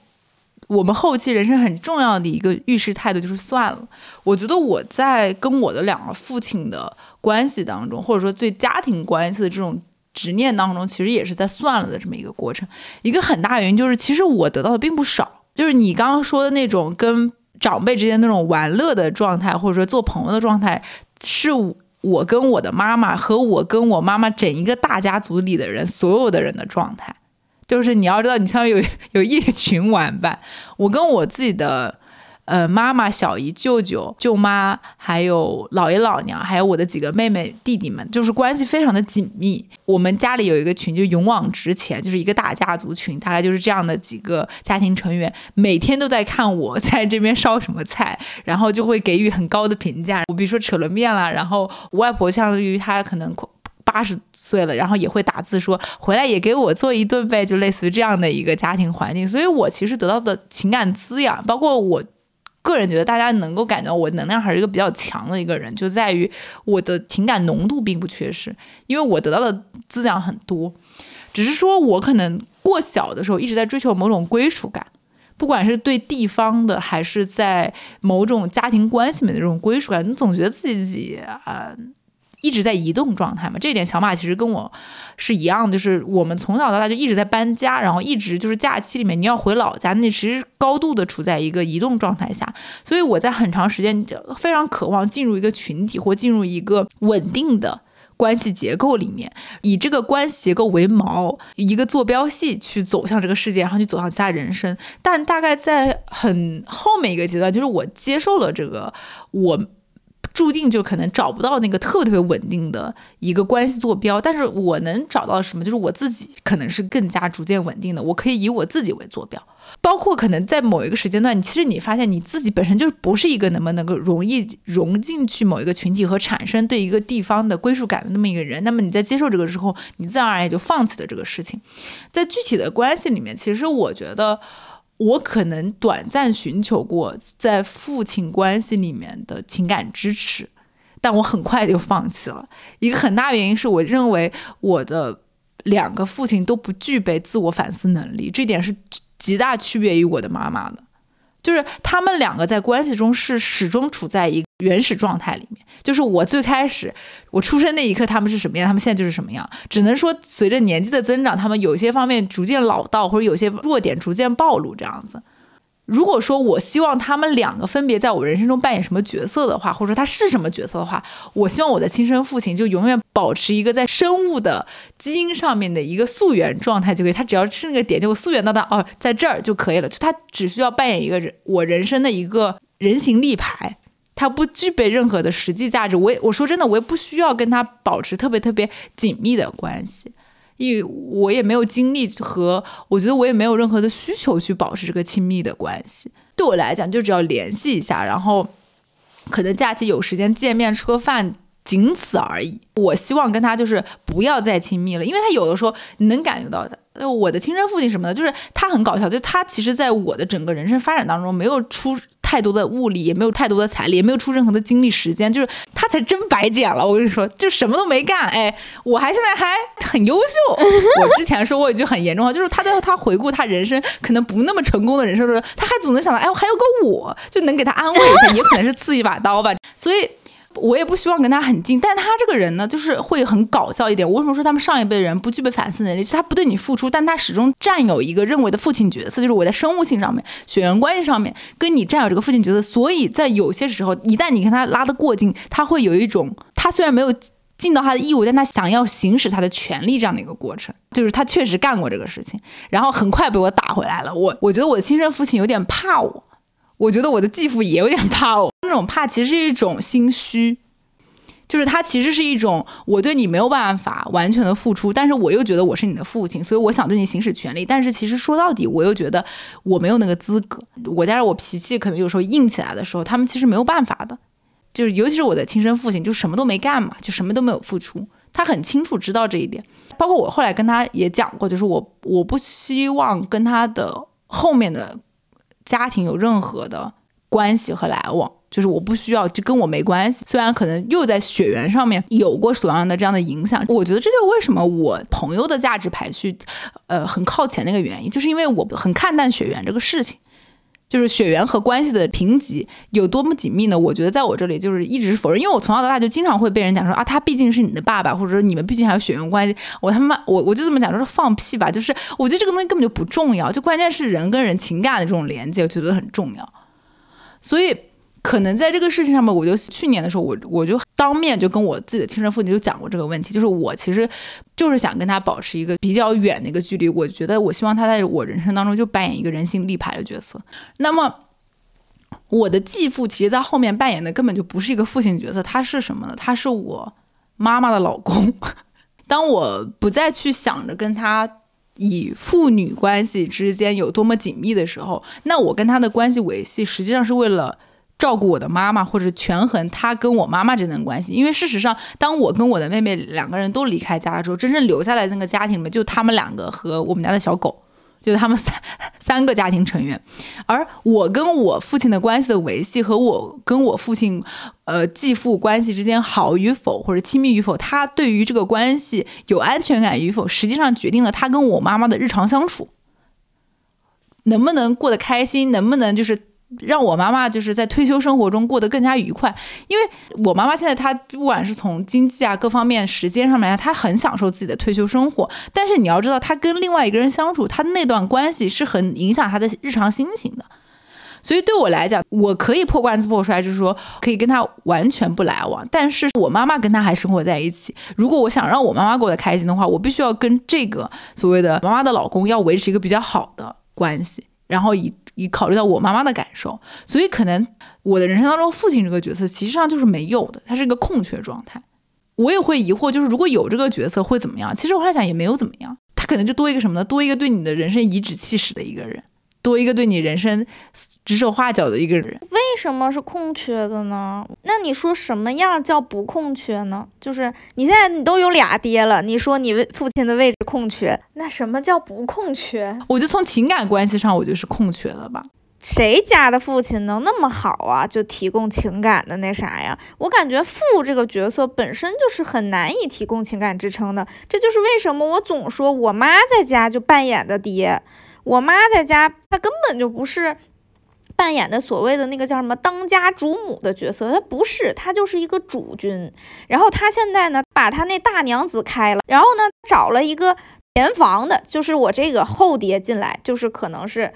S7: 我们后期人生很重要的一个遇事态度就是算了。我觉得我在跟我的两个父亲的关系当中，或者说对家庭关系的这种执念当中，其实也是在算了的这么一个过程。一个很大原因就是，其实我得到的并不少。就是你刚刚说的那种跟长辈之间那种玩乐的状态，或者说做朋友的状态，是我跟我的妈妈和我跟我妈妈整一个大家族里的人所有的人的状态。就是你要知道，你相当于有有一群玩伴。我跟我自己的呃妈妈、小姨、舅舅、舅妈，还有姥爷姥娘，还有我的几个妹妹弟弟们，就是关系非常的紧密。我们家里有一个群，就勇往直前，就是一个大家族群，大概就是这样的几个家庭成员，每天都在看我 在这边烧什么菜，然后就会给予很高的评价。我比如说扯了面了，然后我外婆相当于她可能。八十岁了，然后也会打字说回来也给我做一顿呗，就类似于这样的一个家庭环境。所以我其实得到的情感滋养，包括我个人觉得大家能够感觉到我能量还是一个比较强的一个人，就在于我的情感浓度并不缺失，因为我得到的滋养很多。只是说我可能过小的时候一直在追求某种归属感，不管是对地方的，还是在某种家庭关系里面的这种归属感，你总觉得自己啊。一直在移动状态嘛，这一点小马其实跟我是一样，就是我们从小到大就一直在搬家，然后一直就是假期里面你要回老家，那其实高度的处在一个移动状态下，所以我在很长时间非常渴望进入一个群体或进入一个稳定的关系结构里面，以这个关系结构为锚，一个坐标系去走向这个世界，然后去走向其他人生。但大概在很后面一个阶段，就是我接受了这个我。注定就可能找不到那个特别特别稳定的一个关系坐标，但是我能找到什么？就是我自己可能是更加逐渐稳定的，我可以以我自己为坐标。包括可能在某一个时间段，你其实你发现你自己本身就不是一个能不能够容易融进去某一个群体和产生对一个地方的归属感的那么一个人，那么你在接受这个之后，你自然而然也就放弃了这个事情。在具体的关系里面，其实我觉得。我可能短暂寻求过在父亲关系里面的情感支持，但我很快就放弃了。一个很大原因是我认为我的两个父亲都不具备自我反思能力，这点是极大区别于我的妈妈的。就是他们两个在关系中是始终处在一个原始状态里面。就是我最开始我出生那一刻，他们是什么样，他们现在就是什么样。只能说随着年纪的增长，他们有些方面逐渐老到，或者有些弱点逐渐暴露，这样子。如果说我希望他们两个分别在我人生中扮演什么角色的话，或者说他是什么角色的话，我希望我的亲生父亲就永远保持一个在生物的基因上面的一个溯源状态就可以，他只要是那个点就溯源到他哦，在这儿就可以了，就他只需要扮演一个人我人生的一个人形立牌，他不具备任何的实际价值。我也我说真的，我也不需要跟他保持特别特别紧密的关系，因为我也没有精力和我觉得我也没有任何的需求去保持这个亲密的关系。对我来讲，就只要联系一下，然后可能假期有时间见面吃个饭。仅此而已。我希望跟他就是不要再亲密了，因为他有的时候你能感觉到他。呃，我的亲生父亲什么的，就是他很搞笑，就他其实在我的整个人生发展当中没有出太多的物力，也没有太多的财力，也没有出任何的精力时间，就是他才真白捡了。我跟你说，就什么都没干，哎，我还现在还很优秀。我之前说过一句很严重的话，就是他在他回顾他人生可能不那么成功的人生的时候，他还总能想到，哎，我还有个我，就能给他安慰一下，也可能是刺一把刀吧。所以。我也不希望跟他很近，但他这个人呢，就是会很搞笑一点。我为什么说他们上一辈人不具备反思能力？就他不对你付出，但他始终占有一个认为的父亲角色，就是我在生物性上面、血缘关系上面跟你占有这个父亲角色。所以在有些时候，一旦你跟他拉得过近，他会有一种他虽然没有尽到他的义务，但他想要行使他的权利这样的一个过程。就是他确实干过这个事情，然后很快被我打回来了。我我觉得我亲生父亲有点怕我。我觉得我的继父也有点怕我，那种怕其实是一种心虚，就是他其实是一种我对你没有办法完全的付出，但是我又觉得我是你的父亲，所以我想对你行使权利，但是其实说到底，我又觉得我没有那个资格。我加上我脾气可能有时候硬起来的时候，他们其实没有办法的，就是尤其是我的亲生父亲，就什么都没干嘛，就什么都没有付出，他很清楚知道这一点。包括我后来跟他也讲过，就是我我不希望跟他的后面的。家庭有任何的关系和来往，就是我不需要，就跟我没关系。虽然可能又在血缘上面有过同样的这样的影响，我觉得这就为什么我朋友的价值排序，呃，很靠前的一个原因，就是因为我很看淡血缘这个事情。就是血缘和关系的评级有多么紧密呢？我觉得在我这里就是一直否认，因为我从小到大就经常会被人讲说啊，他毕竟是你的爸爸，或者说你们毕竟还有血缘关系。我他妈我我就这么讲，就是放屁吧！就是我觉得这个东西根本就不重要，就关键是人跟人情感的这种连接，我觉得很重要。所以。可能在这个事情上面，我就去年的时候，我我就当面就跟我自己的亲生父亲就讲过这个问题，就是我其实就是想跟他保持一个比较远的一个距离。我觉得我希望他在我人生当中就扮演一个人性立牌的角色。那么我的继父其实，在后面扮演的根本就不是一个父亲角色，他是什么呢？他是我妈妈的老公。当我不再去想着跟他以父女关系之间有多么紧密的时候，那我跟他的关系维系，实际上是为了。照顾我的妈妈，或者权衡他跟我妈妈这段关系，因为事实上，当我跟我的妹妹两个人都离开家了之后，真正留下来那个家庭里面，就他们两个和我们家的小狗，就是他们三三个家庭成员。而我跟我父亲的关系的维系，和我跟我父亲，呃，继父关系之间好与否，或者亲密与否，他对于这个关系有安全感与否，实际上决定了他跟我妈妈的日常相处能不能过得开心，能不能就是。让我妈妈就是在退休生活中过得更加愉快，因为我妈妈现在她不管是从经济啊各方面、时间上面，她很享受自己的退休生活。但是你要知道，她跟另外一个人相处，她那段关系是很影响她的日常心情的。所以对我来讲，我可以破罐子破摔，就是说可以跟她完全不来往。但是我妈妈跟她还生活在一起。如果我想让我妈妈过得开心的话，我必须要跟这个所谓的妈妈的老公要维持一个比较好的关系，然后以。以考虑到我妈妈的感受，所以可能我的人生当中父亲这个角色，其实上就是没有的，他是一个空缺状态。我也会疑惑，就是如果有这个角色会怎么样？其实我来想也没有怎么样，他可能就多一个什么呢？多一个对你的人生颐指气使的一个人。多一个对你人生指手画脚的一个人，
S6: 为什么是空缺的呢？那你说什么样叫不空缺呢？就是你现在你都有俩爹了，你说你父亲的位置空缺，那什么叫不空缺？
S7: 我就从情感关系上，我就是空缺了吧？
S6: 谁家的父亲能那么好啊？就提供情感的那啥呀？我感觉父这个角色本身就是很难以提供情感支撑的，这就是为什么我总说我妈在家就扮演的爹。我妈在家，她根本就不是扮演的所谓的那个叫什么当家主母的角色，她不是，她就是一个主君。然后她现在呢，把她那大娘子开了，然后呢，找了一个田房的，就是我这个后爹进来，就是可能是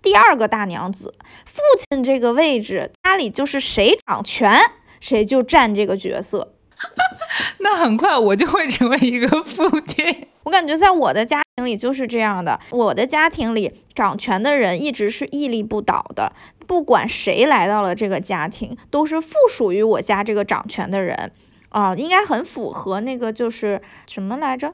S6: 第二个大娘子。父亲这个位置，家里就是谁掌权，谁就占这个角色。
S7: 那很快我就会成为一个父亲。
S6: 我感觉在我的家庭里就是这样的，我的家庭里掌权的人一直是屹立不倒的，不管谁来到了这个家庭，都是附属于我家这个掌权的人啊，应该很符合那个就是什么来着？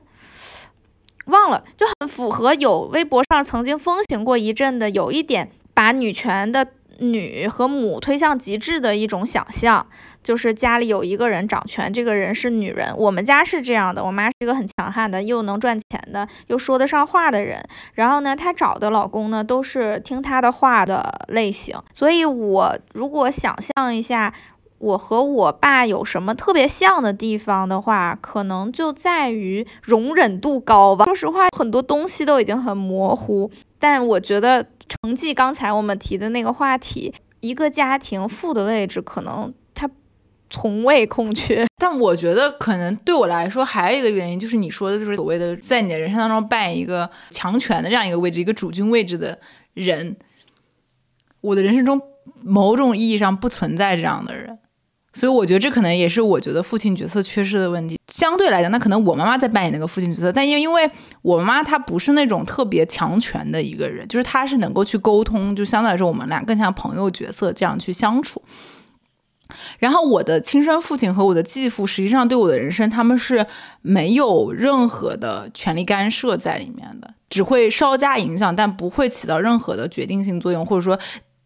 S6: 忘了，就很符合有微博上曾经风行过一阵的，有一点把女权的女和母推向极致的一种想象，就是家里有一个人掌权，这个人是女人。我们家是这样的，我妈是一个很强悍的，又能赚钱的，又说得上话的人。然后呢，她找的老公呢都是听她的话的类型。所以，我如果想象一下。我和我爸有什么特别像的地方的话，可能就在于容忍度高吧。说实话，很多东西都已经很模糊，但我觉得承继刚才我们提的那个话题，一个家庭父的位置可能他从未空缺。
S7: 但我觉得可能对我来说还有一个原因，就是你说的，就是所谓的在你的人生当中扮演一个强权的这样一个位置，一个主君位置的人，我的人生中某种意义上不存在这样的人。所以我觉得这可能也是我觉得父亲角色缺失的问题。相对来讲，那可能我妈妈在扮演那个父亲角色，但因为因为我妈妈她不是那种特别强权的一个人，就是她是能够去沟通，就相对来说我们俩更像朋友角色这样去相处。然后我的亲生父亲和我的继父实际上对我的人生他们是没有任何的权力干涉在里面的，只会稍加影响，但不会起到任何的决定性作用，或者说。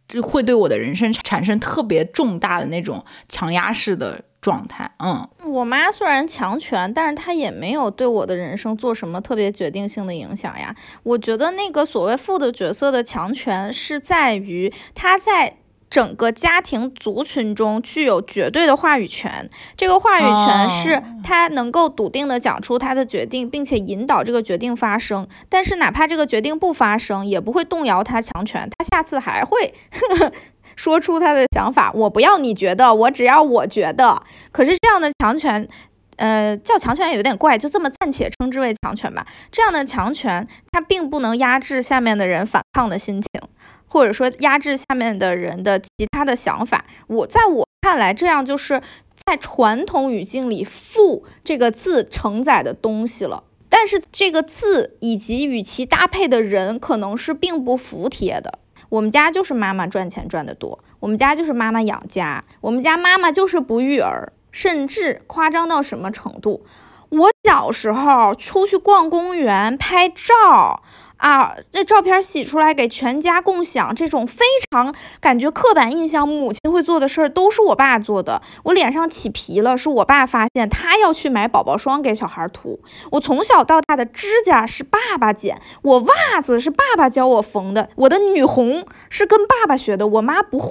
S7: 就会对我的人生产生特别重大的那种强压式的状态。嗯，
S6: 我妈虽然强权，但是她也没有对我的人生做什么特别决定性的影响呀。我觉得那个所谓父的角色的强权是在于她在。整个家庭族群中具有绝对的话语权，这个话语权是他能够笃定的讲出他的决定，并且引导这个决定发生。但是哪怕这个决定不发生，也不会动摇他强权，他下次还会 说出他的想法。我不要你觉得，我只要我觉得。可是这样的强权，呃，叫强权也有点怪，就这么暂且称之为强权吧。这样的强权，它并不能压制下面的人反抗的心情。或者说压制下面的人的其他的想法，我在我看来，这样就是在传统语境里“父”这个字承载的东西了。但是这个字以及与其搭配的人，可能是并不服帖的。我们家就是妈妈赚钱赚得多，我们家就是妈妈养家，我们家妈妈就是不育儿，甚至夸张到什么程度？我小时候出去逛公园拍照。啊，这照片洗出来给全家共享，这种非常感觉刻板印象，母亲会做的事儿都是我爸做的。我脸上起皮了，是我爸发现，他要去买宝宝霜给小孩涂。我从小到大的指甲是爸爸剪，我袜子是爸爸教我缝的，我的女红是跟爸爸学的，我妈不会。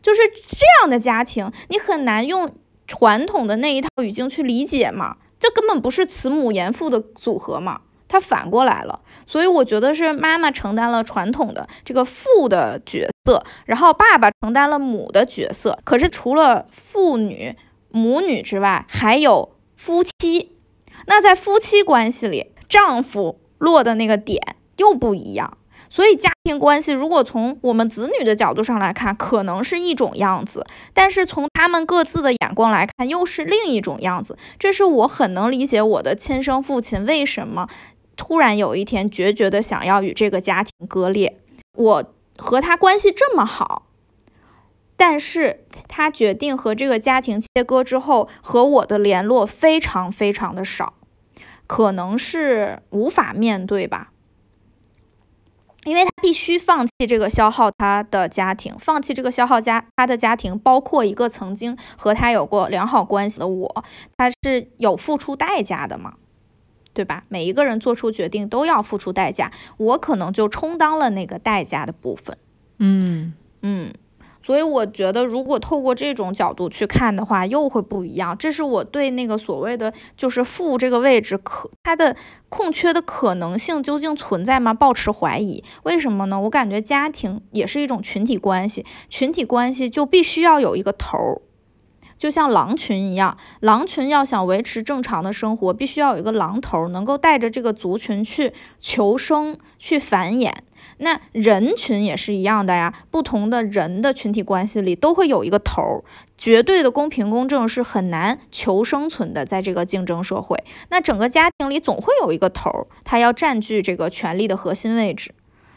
S6: 就是这样的家庭，你很难用传统的那一套语境去理解嘛？这根本不是慈母严父的组合嘛？它反过来了，所以我觉得是妈妈承担了传统的这个父的角色，然后爸爸承担了母的角色。可是除了父女、母女之外，还有夫妻。那在夫妻关系里，丈夫落的那个点又不一样。所以家庭关系，如果从我们子女的角度上来看，可能是一种样子；但是从他们各自的眼光来看，又是另一种样子。这是我很能理解我的亲生父亲为什么。突然有一天，决绝的想要与这个家庭割裂。我和他关系这么好，但是他决定和这个家庭切割之后，和我的联络非常非常的少，可能是无法面对吧。因为他必须放弃这个消耗他的家庭，放弃这个消耗家他的家庭，包括一个曾经和他有过良好关系的我，他是有付出代价的嘛。对吧？每一个人做出决定都要付出代价，我可能就充当了那个代价的部分。
S7: 嗯
S6: 嗯，所以我觉得，如果透过这种角度去看的话，又会不一样。这是我对那个所谓的就是负这个位置可它的空缺的可能性究竟存在吗？抱持怀疑。为什么呢？我感觉家庭也是一种群体关系，群体关系就必须要有一个头儿。就像狼群一样，狼群要想维持正常的生活，必须要有一个狼头，能够带着这个族群去求生、去繁衍。那人群也是一样的呀，不同的人的群体关系里都会有一个头儿，绝对的公平公正是很难求生存的，在这个竞争社会，那整个家庭里总会有一个头儿，他要占据这个权力的核心位置。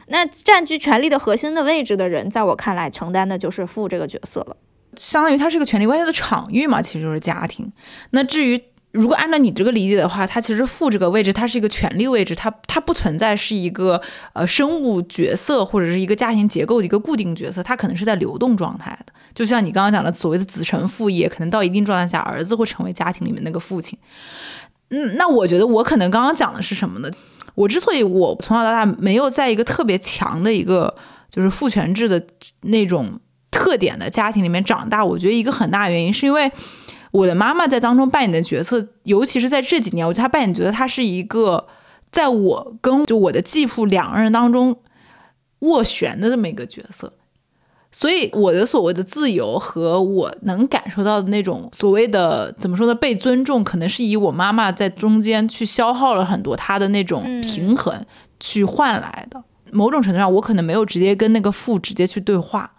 S6: 那占据权力的核心的位置的人，在我看来，承担的就是父这个角色了。
S7: 相当于它是个权力关系的场域嘛，其实就是家庭。那至于如果按照你这个理解的话，它其实父这个位置，它是一个权力位置，它它不存在是一个呃生物角色或者是一个家庭结构的一个固定角色，它可能是在流动状态的。就像你刚刚讲的所谓的子承父业，可能到一定状态下，儿子会成为家庭里面那个父亲。嗯，那我觉得我可能刚刚讲的是什么呢？我之所以我从小到大没有在一个特别强的一个就是父权制的那种特点的家庭里面长大，我觉得一个很大原因是因为我的妈妈在当中扮演的角色，尤其是在这几年，我觉得她扮演角色她是一个在我跟就我的继父两个人当中斡旋的这么一个角色。所以我的所谓的自由和我能感受到的那种所谓的怎么说呢被尊重，可能是以我妈妈在中间去消耗了很多她的那种平衡去换来的。某种程度上，我可能没有直接跟那个父直接去对话，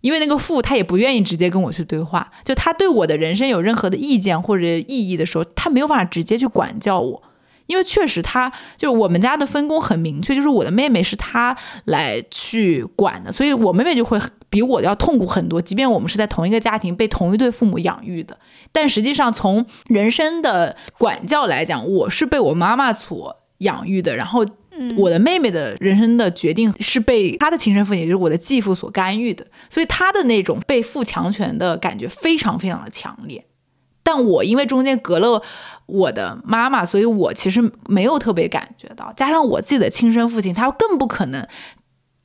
S7: 因为那个父他也不愿意直接跟我去对话。就他对我的人生有任何的意见或者意义的时候，他没有办法直接去管教我。因为确实，他就是我们家的分工很明确，就是我的妹妹是他来去管的，所以我妹妹就会比我要痛苦很多。即便我们是在同一个家庭被同一对父母养育的，但实际上从人生的管教来讲，我是被我妈妈所养育的。然后，我的妹妹的人生的决定是被她的亲生父亲，也就是我的继父所干预的，所以她的那种被父强权的感觉非常非常的强烈。但我因为中间隔了我的妈妈，所以我其实没有特别感觉到。加上我自己的亲生父亲，他更不可能，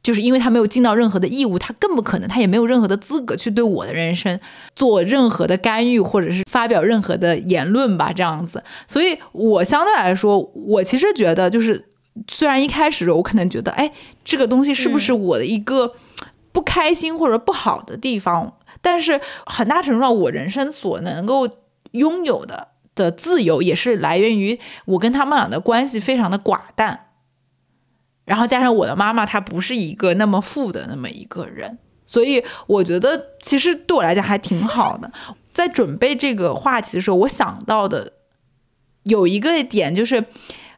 S7: 就是因为他没有尽到任何的义务，他更不可能，他也没有任何的资格去对我的人生做任何的干预，或者是发表任何的言论吧，这样子。所以我相对来说，我其实觉得，就是虽然一开始我可能觉得，哎，这个东西是不是我的一个不开心或者不好的地方，但是很大程度上，我人生所能够。拥有的的自由也是来源于我跟他们俩的关系非常的寡淡，然后加上我的妈妈她不是一个那么富的那么一个人，所以我觉得其实对我来讲还挺好的。在准备这个话题的时候，我想到的有一个点就是《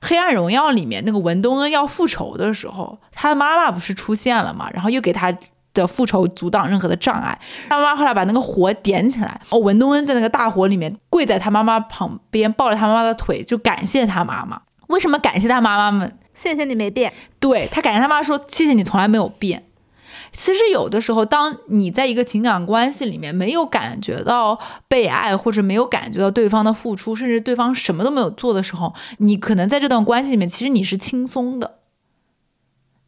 S7: 黑暗荣耀》里面那个文东恩要复仇的时候，他的妈妈不是出现了嘛，然后又给他。的复仇阻挡任何的障碍，他妈妈后来把那个火点起来。哦，文东恩在那个大火里面跪在他妈妈旁边，抱着他妈妈的腿，就感谢他妈妈。为什么感谢他妈妈们？
S6: 谢谢你没变。
S7: 对他感谢他妈说，谢谢你从来没有变。其实有的时候，当你在一个情感关系里面没有感觉到被爱，或者没有感觉到对方的付出，甚至对方什么都没有做的时候，你可能在这段关系里面，其实你是轻松的，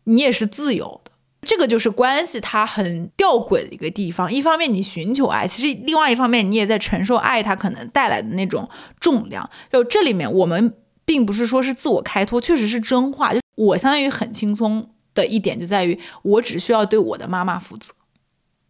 S7: 你也是自由的。这个就是关系，它很吊诡的一个地方。一方面你寻求爱，其实另外一方面你也在承受爱它可能带来的那种重量。就这里面，我们并不是说是自我开脱，确实是真话。就我相当于很轻松的一点就在于，我只需要对我的妈妈负责。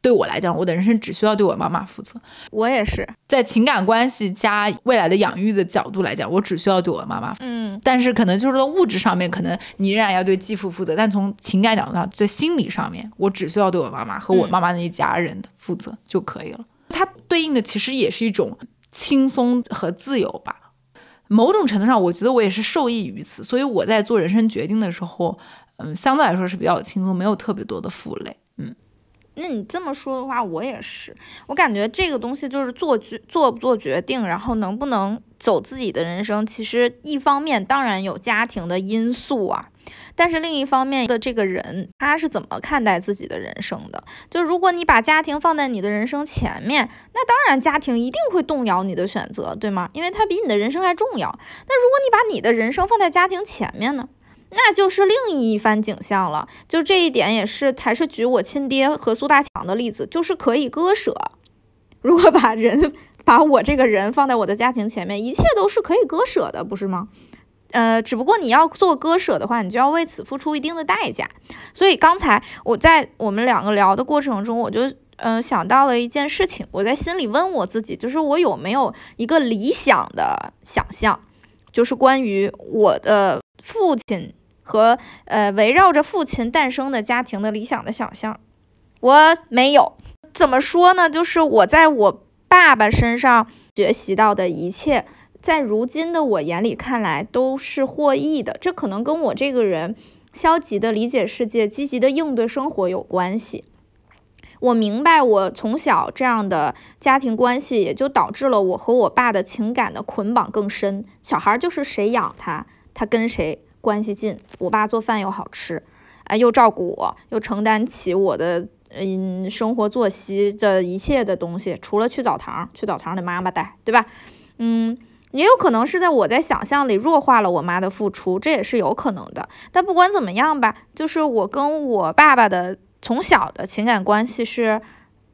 S7: 对我来讲，我的人生只需要对我妈妈负责。
S6: 我也是
S7: 在情感关系加未来的养育的角度来讲，我只需要对我的妈妈。
S6: 嗯，
S7: 但是可能就是在物质上面，可能你仍然要对继父负责。但从情感角度上，在心理上面，我只需要对我妈妈和我妈妈那一家人负责就可以了。它对应的其实也是一种轻松和自由吧。某种程度上，我觉得我也是受益于此。所以我在做人生决定的时候，嗯，相对来说是比较轻松，没有特别多的负累。嗯。
S6: 那你这么说的话，我也是。我感觉这个东西就是做决做不做决定，然后能不能走自己的人生，其实一方面当然有家庭的因素啊，但是另一方面的这个人他是怎么看待自己的人生的？就如果你把家庭放在你的人生前面，那当然家庭一定会动摇你的选择，对吗？因为它比你的人生还重要。那如果你把你的人生放在家庭前面呢？那就是另一番景象了。就这一点也是，还是举我亲爹和苏大强的例子，就是可以割舍。如果把人把我这个人放在我的家庭前面，一切都是可以割舍的，不是吗？呃，只不过你要做割舍的话，你就要为此付出一定的代价。所以刚才我在我们两个聊的过程中，我就嗯想到了一件事情，我在心里问我自己，就是我有没有一个理想的想象，就是关于我的父亲。和呃围绕着父亲诞生的家庭的理想的想象。我没有，怎么说呢？就是我在我爸爸身上学习到的一切，在如今的我眼里看来都是获益的。这可能跟我这个人消极的理解世界、积极的应对生活有关系。我明白，我从小这样的家庭关系，也就导致了我和我爸的情感的捆绑更深。小孩就是谁养他，他跟谁关系近。我爸做饭又好吃，啊，又照顾我，又承担起我的嗯生活作息的一切的东西，除了去澡堂，去澡堂得妈妈带，对吧？嗯，也有可能是在我在想象里弱化了我妈的付出，这也是有可能的。但不管怎么样吧，就是我跟我爸爸的。从小的情感关系是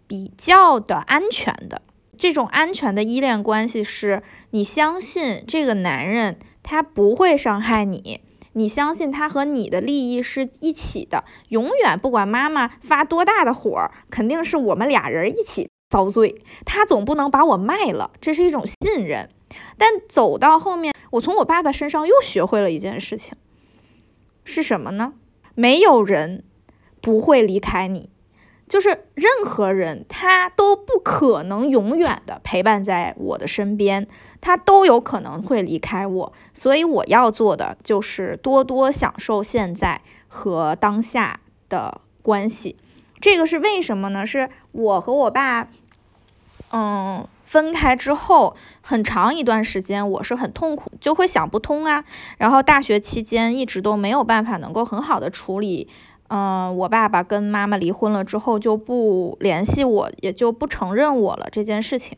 S6: 比较的安全的，这种安全的依恋关系是你相信这个男人他不会伤害你，你相信他和你的利益是一起的，永远不管妈妈发多大的火，肯定是我们俩人一起遭罪，他总不能把我卖了，这是一种信任。但走到后面，我从我爸爸身上又学会了一件事情，是什么呢？没有人。不会离开你，就是任何人，他都不可能永远的陪伴在我的身边，他都有可能会离开我。所以我要做的就是多多享受现在和当下的关系。这个是为什么呢？是我和我爸，嗯，分开之后很长一段时间，我是很痛苦，就会想不通啊。然后大学期间一直都没有办法能够很好的处理。嗯，我爸爸跟妈妈离婚了之后就不联系我，也就不承认我了这件事情。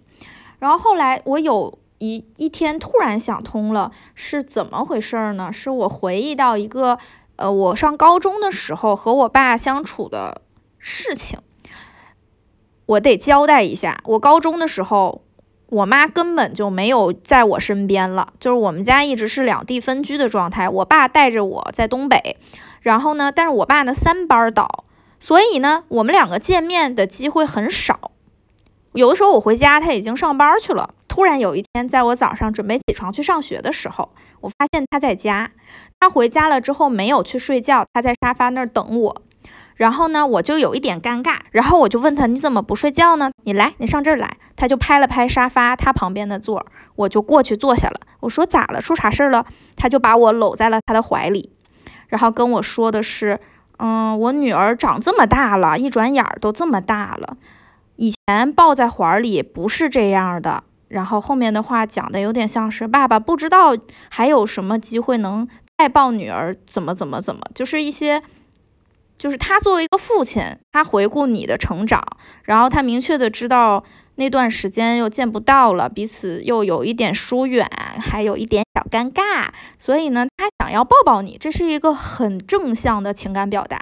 S6: 然后后来我有一一天突然想通了，是怎么回事儿呢？是我回忆到一个呃，我上高中的时候和我爸相处的事情，我得交代一下。我高中的时候，我妈根本就没有在我身边了，就是我们家一直是两地分居的状态。我爸带着我在东北。然后呢？但是我爸呢三班倒，所以呢，我们两个见面的机会很少。有的时候我回家，他已经上班去了。突然有一天，在我早上准备起床去上学的时候，我发现他在家。他回家了之后没有去睡觉，他在沙发那儿等我。然后呢，我就有一点尴尬。然后我就问他：“你怎么不睡觉呢？你来，你上这儿来。”他就拍了拍沙发他旁边的座，我就过去坐下了。我说：“咋了？出啥事儿了？”他就把我搂在了他的怀里。然后跟我说的是，嗯，我女儿长这么大了，一转眼儿都这么大了，以前抱在怀里不是这样的。然后后面的话讲的有点像是爸爸不知道还有什么机会能再抱女儿，怎么怎么怎么，就是一些，就是他作为一个父亲，他回顾你的成长，然后他明确的知道。那段时间又见不到了，彼此又有一点疏远，还有一点小尴尬，所以呢，他想要抱抱你，这是一个很正向的情感表达。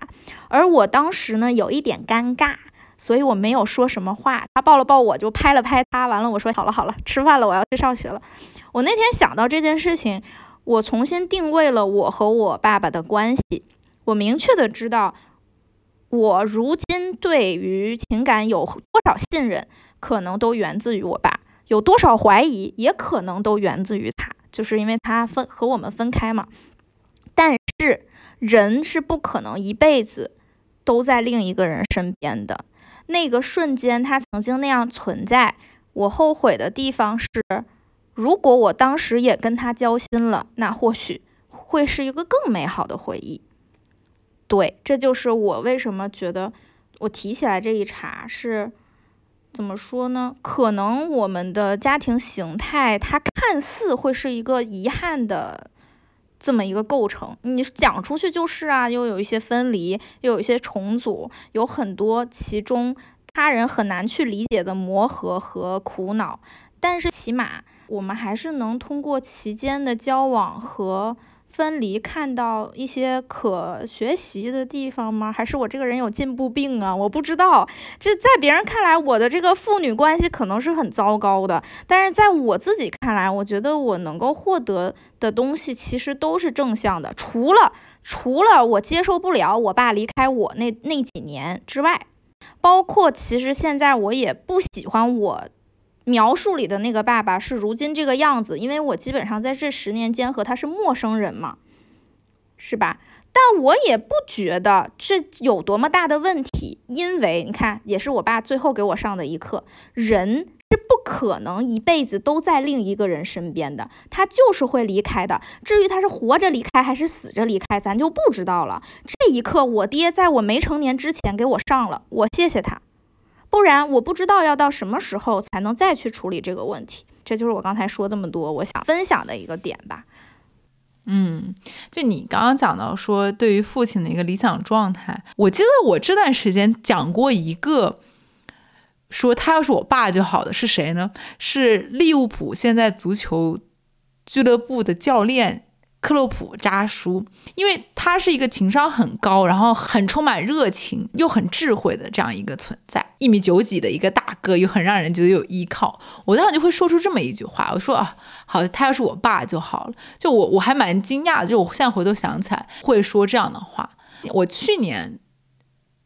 S6: 而我当时呢，有一点尴尬，所以我没有说什么话。他抱了抱我，就拍了拍他，完了我说好了好了，吃饭了，我要去上学了。我那天想到这件事情，我重新定位了我和我爸爸的关系，我明确的知道，我如今对于情感有多少信任。可能都源自于我爸，有多少怀疑，也可能都源自于他，就是因为他分和我们分开嘛。但是人是不可能一辈子都在另一个人身边的。那个瞬间，他曾经那样存在。我后悔的地方是，如果我当时也跟他交心了，那或许会是一个更美好的回忆。对，这就是我为什么觉得我提起来这一茬是。怎么说呢？可能我们的家庭形态，它看似会是一个遗憾的这么一个构成。你讲出去就是啊，又有一些分离，又有一些重组，有很多其中他人很难去理解的磨合和苦恼。但是起码我们还是能通过其间的交往和。分离看到一些可学习的地方吗？还是我这个人有进步病啊？我不知道。这在别人看来，我的这个父女关系可能是很糟糕的，但是在我自己看来，我觉得我能够获得的东西其实都是正向的，除了除了我接受不了我爸离开我那那几年之外，包括其实现在我也不喜欢我。描述里的那个爸爸是如今这个样子，因为我基本上在这十年间和他是陌生人嘛，是吧？但我也不觉得这有多么大的问题，因为你看，也是我爸最后给我上的一课，人。是不可能一辈子都在另一个人身边的，他就是会离开的。至于他是活着离开还是死着离开，咱就不知道了。这一课，我爹在我没成年之前给我上了，我谢谢他，不然我不知道要到什么时候才能再去处理这个问题。这就是我刚才说这么多，我想分享的一个点吧。
S7: 嗯，就你刚刚讲到说，对于父亲的一个理想状态，我记得我这段时间讲过一个。说他要是我爸就好的是谁呢？是利物浦现在足球俱乐部的教练克洛普扎叔，因为他是一个情商很高，然后很充满热情又很智慧的这样一个存在，一米九几的一个大哥，又很让人觉得有依靠。我当时就会说出这么一句话，我说啊，好，他要是我爸就好了。就我我还蛮惊讶的，就我现在回头想起来会说这样的话。我去年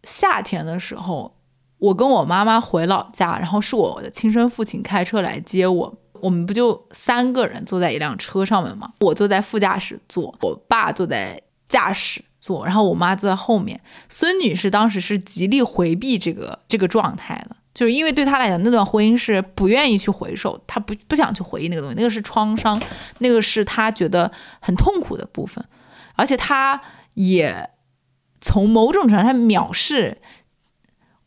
S7: 夏天的时候。我跟我妈妈回老家，然后是我的亲生父亲开车来接我。我们不就三个人坐在一辆车上面吗？我坐在副驾驶座，我爸坐在驾驶座，然后我妈坐在后面。孙女士当时是极力回避这个这个状态的，就是因为对她来讲，那段婚姻是不愿意去回首，她不不想去回忆那个东西，那个是创伤，那个是她觉得很痛苦的部分，而且她也从某种程度上她藐视。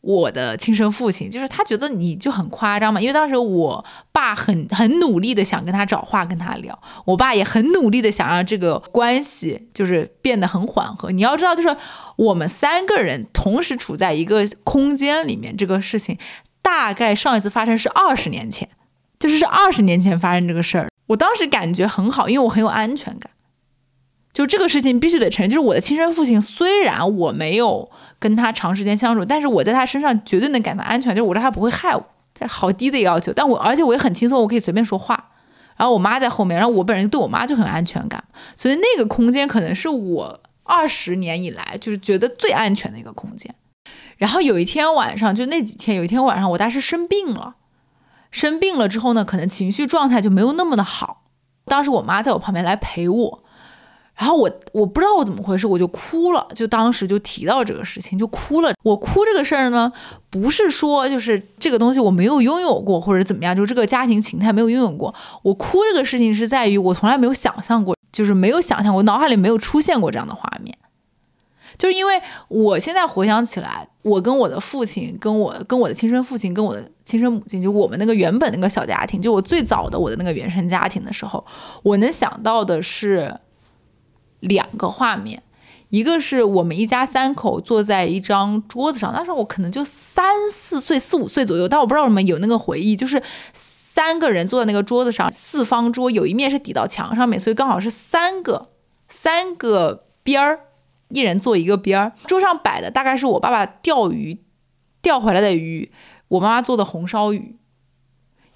S7: 我的亲生父亲就是他觉得你就很夸张嘛，因为当时我爸很很努力的想跟他找话跟他聊，我爸也很努力的想让这个关系就是变得很缓和。你要知道，就是我们三个人同时处在一个空间里面，这个事情大概上一次发生是二十年前，就是是二十年前发生这个事儿。我当时感觉很好，因为我很有安全感。就这个事情必须得承认，就是我的亲生父亲，虽然我没有跟他长时间相处，但是我在他身上绝对能感到安全，就是我知道他不会害我，这好低的要求。但我而且我也很轻松，我可以随便说话。然后我妈在后面，然后我本人对我妈就很安全感，所以那个空间可能是我二十年以来就是觉得最安全的一个空间。然后有一天晚上，就那几天，有一天晚上我大是生病了，生病了之后呢，可能情绪状态就没有那么的好。当时我妈在我旁边来陪我。然后我我不知道我怎么回事，我就哭了，就当时就提到这个事情就哭了。我哭这个事儿呢，不是说就是这个东西我没有拥有过或者怎么样，就这个家庭情态没有拥有过。我哭这个事情是在于我从来没有想象过，就是没有想象过，脑海里没有出现过这样的画面。就是因为我现在回想起来，我跟我的父亲，跟我跟我的亲生父亲，跟我的亲生母亲，就我们那个原本那个小家庭，就我最早的我的那个原生家庭的时候，我能想到的是。两个画面，一个是我们一家三口坐在一张桌子上，那时候我可能就三四岁、四五岁左右，但我不知道什么有那个回忆，就是三个人坐在那个桌子上，四方桌有一面是抵到墙上面，所以刚好是三个三个边儿，一人坐一个边儿。桌上摆的大概是我爸爸钓鱼钓回来的鱼，我妈妈做的红烧鱼，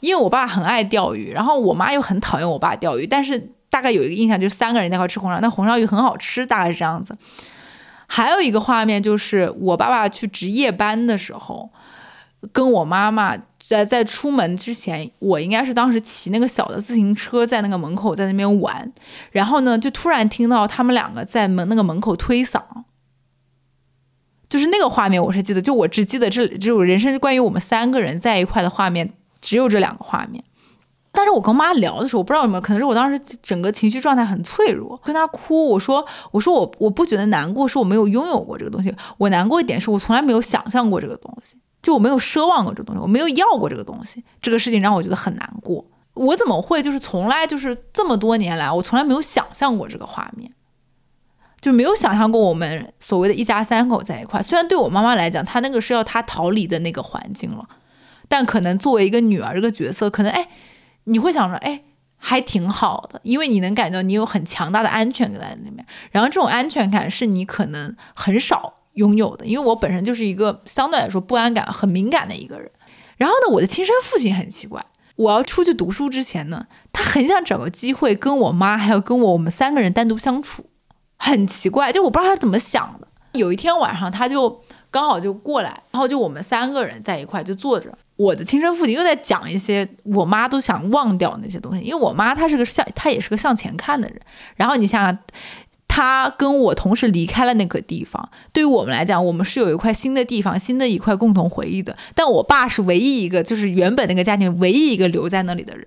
S7: 因为我爸很爱钓鱼，然后我妈又很讨厌我爸钓鱼，但是。大概有一个印象，就是三个人在一块吃红烧，那红烧鱼很好吃，大概是这样子。还有一个画面就是我爸爸去值夜班的时候，跟我妈妈在在出门之前，我应该是当时骑那个小的自行车在那个门口在那边玩，然后呢就突然听到他们两个在门那个门口推搡，就是那个画面我是记得，就我只记得这只有人生关于我们三个人在一块的画面，只有这两个画面。但是我跟妈聊的时候，我不知道为什么可能是我当时整个情绪状态很脆弱，跟她哭，我说我说我我不觉得难过，是我没有拥有过这个东西，我难过一点是我从来没有想象过这个东西，就我没有奢望过这个东西，我没有要过这个东西，这个事情让我觉得很难过。我怎么会就是从来就是这么多年来，我从来没有想象过这个画面，就没有想象过我们所谓的一家三口在一块。虽然对我妈妈来讲，她那个是要她逃离的那个环境了，但可能作为一个女儿这个角色，可能哎。你会想着，哎，还挺好的，因为你能感觉到你有很强大的安全感在里面。然后这种安全感是你可能很少拥有的，因为我本身就是一个相对来说不安感很敏感的一个人。然后呢，我的亲生父亲很奇怪，我要出去读书之前呢，他很想找个机会跟我妈还有跟我我们三个人单独相处，很奇怪，就我不知道他怎么想的。有一天晚上，他就。刚好就过来，然后就我们三个人在一块就坐着。我的亲生父亲又在讲一些我妈都想忘掉那些东西，因为我妈她是个向，她也是个向前看的人。然后你想想，他跟我同时离开了那个地方。对于我们来讲，我们是有一块新的地方，新的一块共同回忆的。但我爸是唯一一个，就是原本那个家庭唯一一个留在那里的人。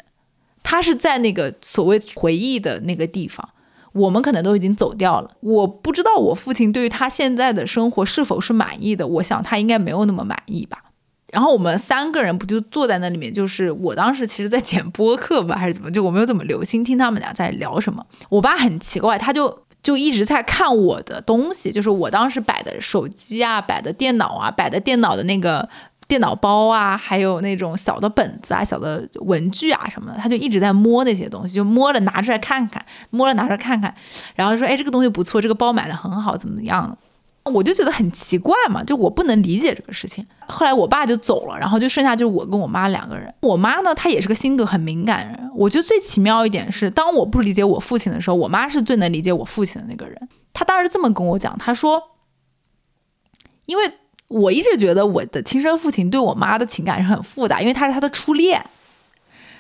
S7: 他是在那个所谓回忆的那个地方，我们可能都已经走掉了。我不知道我父亲对于他现在的生活是否是满意的，我想他应该没有那么满意吧。然后我们三个人不就坐在那里面，就是我当时其实在剪播客吧，还是怎么，就我没有怎么留心听他们俩在聊什么。我爸很奇怪，他就就一直在看我的东西，就是我当时摆的手机啊，摆的电脑啊，摆的电脑的那个电脑包啊，还有那种小的本子啊、小的文具啊什么的，他就一直在摸那些东西，就摸了拿出来看看，摸了拿出来看看，然后说，哎，这个东西不错，这个包买的很好，怎么怎么样的。我就觉得很奇怪嘛，就我不能理解这个事情。后来我爸就走了，然后就剩下就是我跟我妈两个人。我妈呢，她也是个性格很敏感的人。我觉得最奇妙一点是，当我不理解我父亲的时候，我妈是最能理解我父亲的那个人。她当时这么跟我讲，她说：“因为我一直觉得我的亲生父亲对我妈的情感是很复杂，因为他是他的初恋，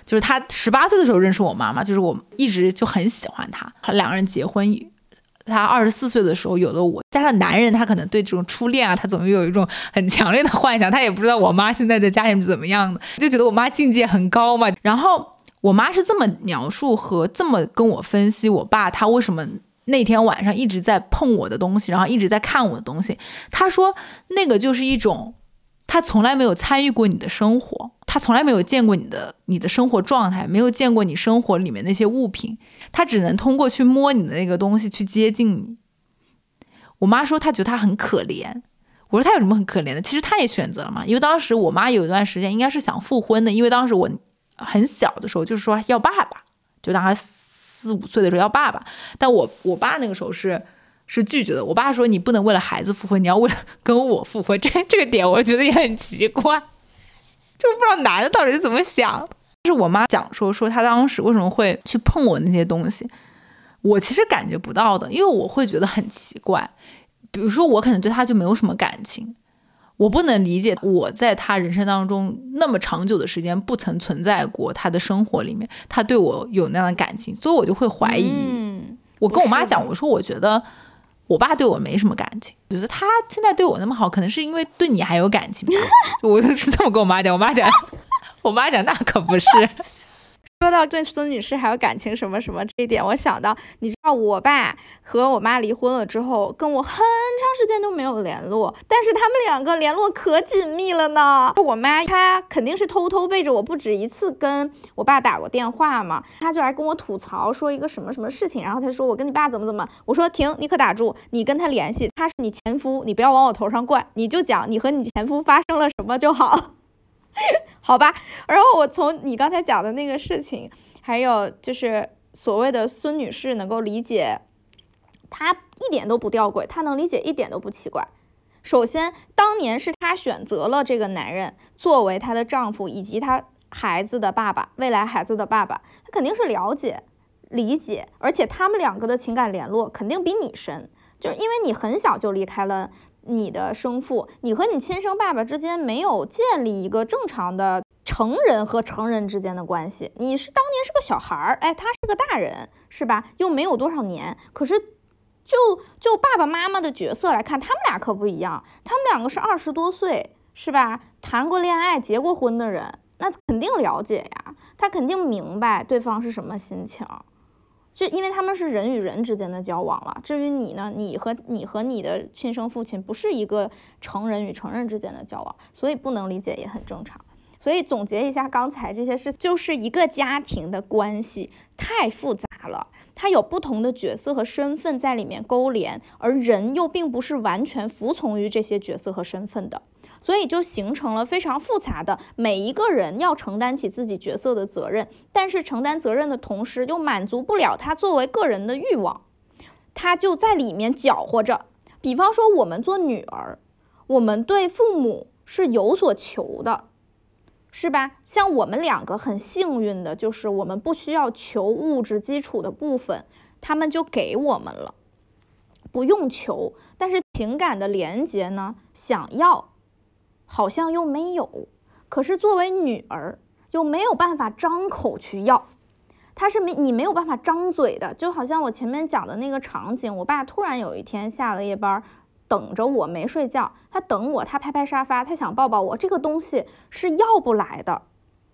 S7: 就是他十八岁的时候认识我妈妈，就是我一直就很喜欢他。两个人结婚。”他二十四岁的时候有了我，加上男人，他可能对这种初恋啊，他总有一种很强烈的幻想。他也不知道我妈现在在家里面怎么样的，就觉得我妈境界很高嘛。然后我妈是这么描述和这么跟我分析我爸他为什么那天晚上一直在碰我的东西，然后一直在看我的东西。他说那个就是一种。他从来没有参与过你的生活，他从来没有见过你的你的生活状态，没有见过你生活里面那些物品，他只能通过去摸你的那个东西去接近你。我妈说她觉得他很可怜，我说他有什么很可怜的？其实他也选择了嘛，因为当时我妈有一段时间应该是想复婚的，因为当时我很小的时候就是说要爸爸，就大概四五岁的时候要爸爸，但我我爸那个时候是。是拒绝的。我爸说：“你不能为了孩子复婚，你要为了跟我复婚。”这这个点我觉得也很奇怪，就不知道男的到底是怎么想。就是我妈讲说说她当时为什么会去碰我那些东西，我其实感觉不到的，因为我会觉得很奇怪。比如说我可能对他就没有什么感情，我不能理解我在他人生当中那么长久的时间不曾存在过他的生活里面，他对我有那样的感情，所以我就会怀疑。
S6: 嗯，
S7: 我跟我妈讲，我说我觉得。我爸对我没什么感情，觉得他现在对我那么好，可能是因为对你还有感情。我是这么跟我妈讲，我妈讲，我妈讲那可不是。
S6: 说到对孙女士还有感情什么什么这一点，我想到，你知道我爸和我妈离婚了之后，跟我很长时间都没有联络，但是他们两个联络可紧密了呢。我妈她肯定是偷偷背着我不止一次跟我爸打过电话嘛，她就来跟我吐槽说一个什么什么事情，然后她说我跟你爸怎么怎么，我说停，你可打住，你跟他联系，他是你前夫，你不要往我头上怪，你就讲你和你前夫发生了什么就好。好吧，然后我从你刚才讲的那个事情，还有就是所谓的孙女士能够理解，她一点都不吊诡，她能理解一点都不奇怪。首先，当年是她选择了这个男人作为她的丈夫以及她孩子的爸爸，未来孩子的爸爸，她肯定是了解、理解，而且他们两个的情感联络肯定比你深，就是因为你很小就离开了。你的生父，你和你亲生爸爸之间没有建立一个正常的成人和成人之间的关系。你是当年是个小孩儿，哎，他是个大人，是吧？又没有多少年。可是，就就爸爸妈妈的角色来看，他们俩可不一样。他们两个是二十多岁，是吧？谈过恋爱、结过婚的人，那肯定了解呀。他肯定明白对方是什么心情。就因为他们是人与人之间的交往了，至于你呢，你和你和你的亲生父亲不是一个成人与成人之间的交往，所以不能理解也很正常。所以总结一下刚才这些事，就是一个家庭的关系太复杂了，它有不同的角色和身份在里面勾连，而人又并不是完全服从于这些角色和身份的。所以就形成了非常复杂的，每一个人要承担起自己角色的责任，但是承担责任的同时又满足不了他作为个人的欲望，他就在里面搅和着。比方说，我们做女儿，我们对父母是有所求的，是吧？像我们两个很幸运的就是我们不需要求物质基础的部分，他们就给我们了，不用求。但是情感的连接呢，想要。好像又没有，可是作为女儿又没有办法张口去要，他是没你没有办法张嘴的，就好像我前面讲的那个场景，我爸突然有一天下了夜班，等着我没睡觉，他等我，他拍拍沙发，他想抱抱我，这个东西是要不来的，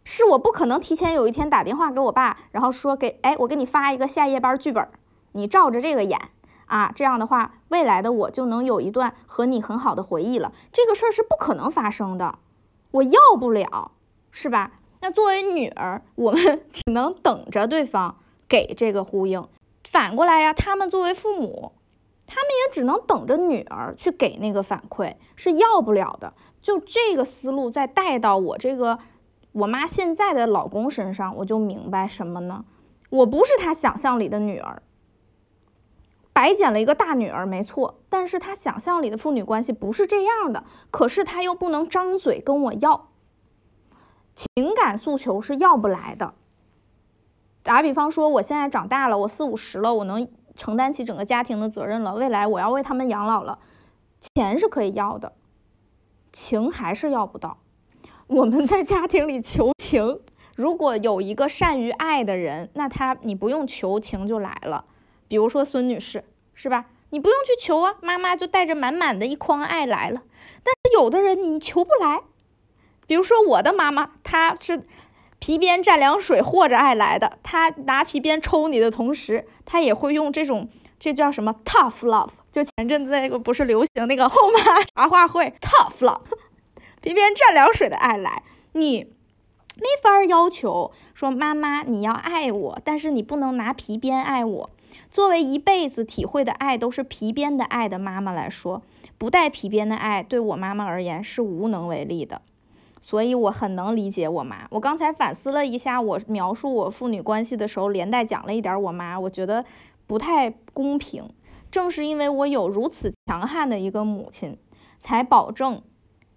S6: 是我不可能提前有一天打电话给我爸，然后说给哎我给你发一个下夜班剧本，你照着这个演啊，这样的话未来的我就能有一段和你很好的回忆了，这个事儿是不可能发生的，我要不了，是吧？那作为女儿，我们 只能等着对方给这个呼应。反过来呀，他们作为父母，他们也只能等着女儿去给那个反馈，是要不了的。就这个思路再带到我这个我妈现在的老公身上，我就明白什么呢？我不是他想象里的女儿，白捡了一个大女儿，没错。但是他想象里的父女关系不是这样的，可是他又不能张嘴跟我要。情感诉求是要不来的。打比方说，我现在长大了，我四五十了，我能承担起整个家庭的责任了，未来我要为他们养老了，钱是可以要的，情还是要不到。我们在家庭里求情，如果有一个善于爱的人，那他你不用求情就来了。比如说孙女士，是吧？你不用去求啊，妈妈就带着满满的一筐爱来了。但是有的人你求不来。比如说我的妈妈，她是皮鞭蘸凉水和着爱来的。她拿皮鞭抽你的同时，她也会用这种，这叫什么 tough love？就前阵子那个不是流行那个后妈茶话会 tough love，皮鞭蘸凉水的爱来，你没法要求说妈妈你要爱我，但是你不能拿皮鞭爱我。作为一辈子体会的爱都是皮鞭的爱的妈妈来说，不带皮鞭的爱对我妈妈而言是无能为力的。所以我很能理解我妈。我刚才反思了一下，我描述我父女关系的时候，连带讲了一点我妈，我觉得不太公平。正是因为我有如此强悍的一个母亲，才保证，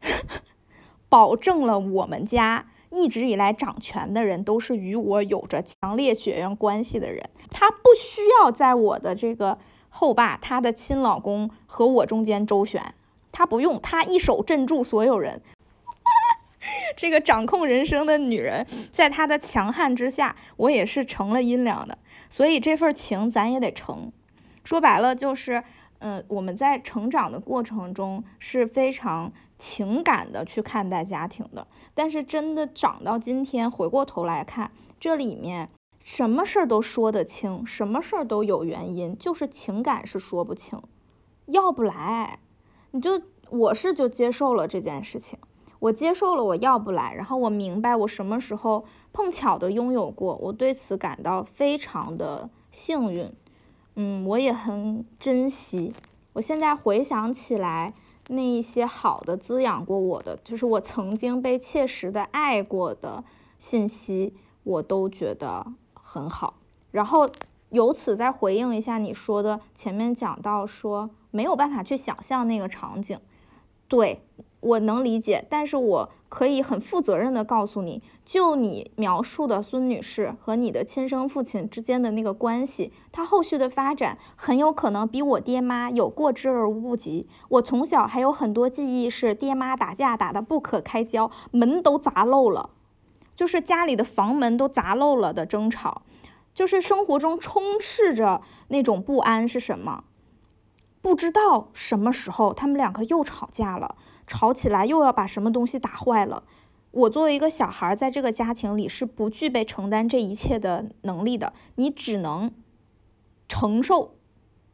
S6: 保证了我们家一直以来掌权的人都是与我有着强烈血缘关系的人。他不需要在我的这个后爸、他的亲老公和我中间周旋，他不用，他一手镇住所有人。这个掌控人生的女人，在她的强悍之下，我也是成了阴凉的。所以这份情咱也得成。说白了就是，嗯，我们在成长的过程中是非常情感的去看待家庭的。但是真的长到今天，回过头来看，这里面什么事儿都说得清，什么事儿都有原因，就是情感是说不清，要不来，你就我是就接受了这件事情。我接受了，我要不来，然后我明白我什么时候碰巧的拥有过，我对此感到非常的幸运，嗯，我也很珍惜。我现在回想起来，那一些好的滋养过我的，就是我曾经被切实的爱过的信息，我都觉得很好。然后由此再回应一下你说的，前面讲到说没有办法去想象那个场景，对。我能理解，但是我可以很负责任的告诉你，就你描述的孙女士和你的亲生父亲之间的那个关系，他后续的发展很有可能比我爹妈有过之而无不及。我从小还有很多记忆是爹妈打架打得不可开交，门都砸漏了，就是家里的房门都砸漏了的争吵，就是生活中充斥着那种不安是什么？不知道什么时候他们两个又吵架了。吵起来又要把什么东西打坏了，我作为一个小孩，在这个家庭里是不具备承担这一切的能力的。你只能承受，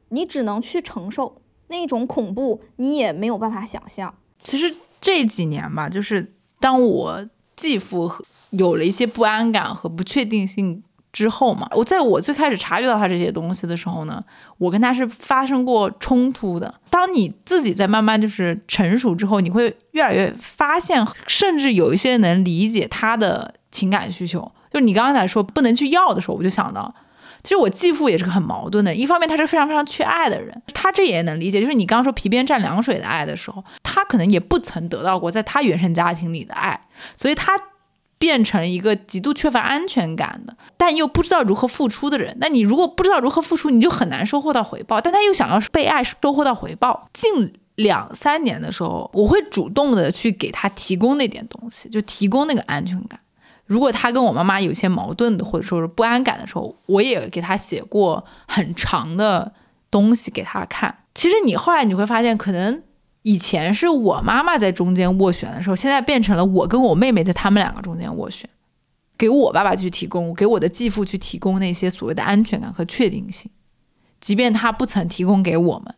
S6: 你只能去承受那种恐怖，你也没有办法想象。
S7: 其实这几年吧，就是当我继父有了一些不安感和不确定性。之后嘛，我在我最开始察觉到他这些东西的时候呢，我跟他是发生过冲突的。当你自己在慢慢就是成熟之后，你会越来越发现，甚至有一些能理解他的情感需求。就你刚才说不能去要的时候，我就想到，其实我继父也是个很矛盾的。一方面，他是非常非常缺爱的人，他这也能理解。就是你刚刚说皮鞭蘸凉水的爱的时候，他可能也不曾得到过在他原生家庭里的爱，所以他。变成一个极度缺乏安全感的，但又不知道如何付出的人。那你如果不知道如何付出，你就很难收获到回报。但他又想要被爱，收获到回报。近两三年的时候，我会主动的去给他提供那点东西，就提供那个安全感。如果他跟我妈妈有些矛盾的，或者说是不安感的时候，我也给他写过很长的东西给他看。其实你后来你会发现，可能以前是我妈妈在中间斡旋的时候，现在变成了我跟我妹妹在他们两个中间斡旋，给我爸爸去提供，给我的继父去提供那些所谓的安全感和确定性，即便他不曾提供给我们。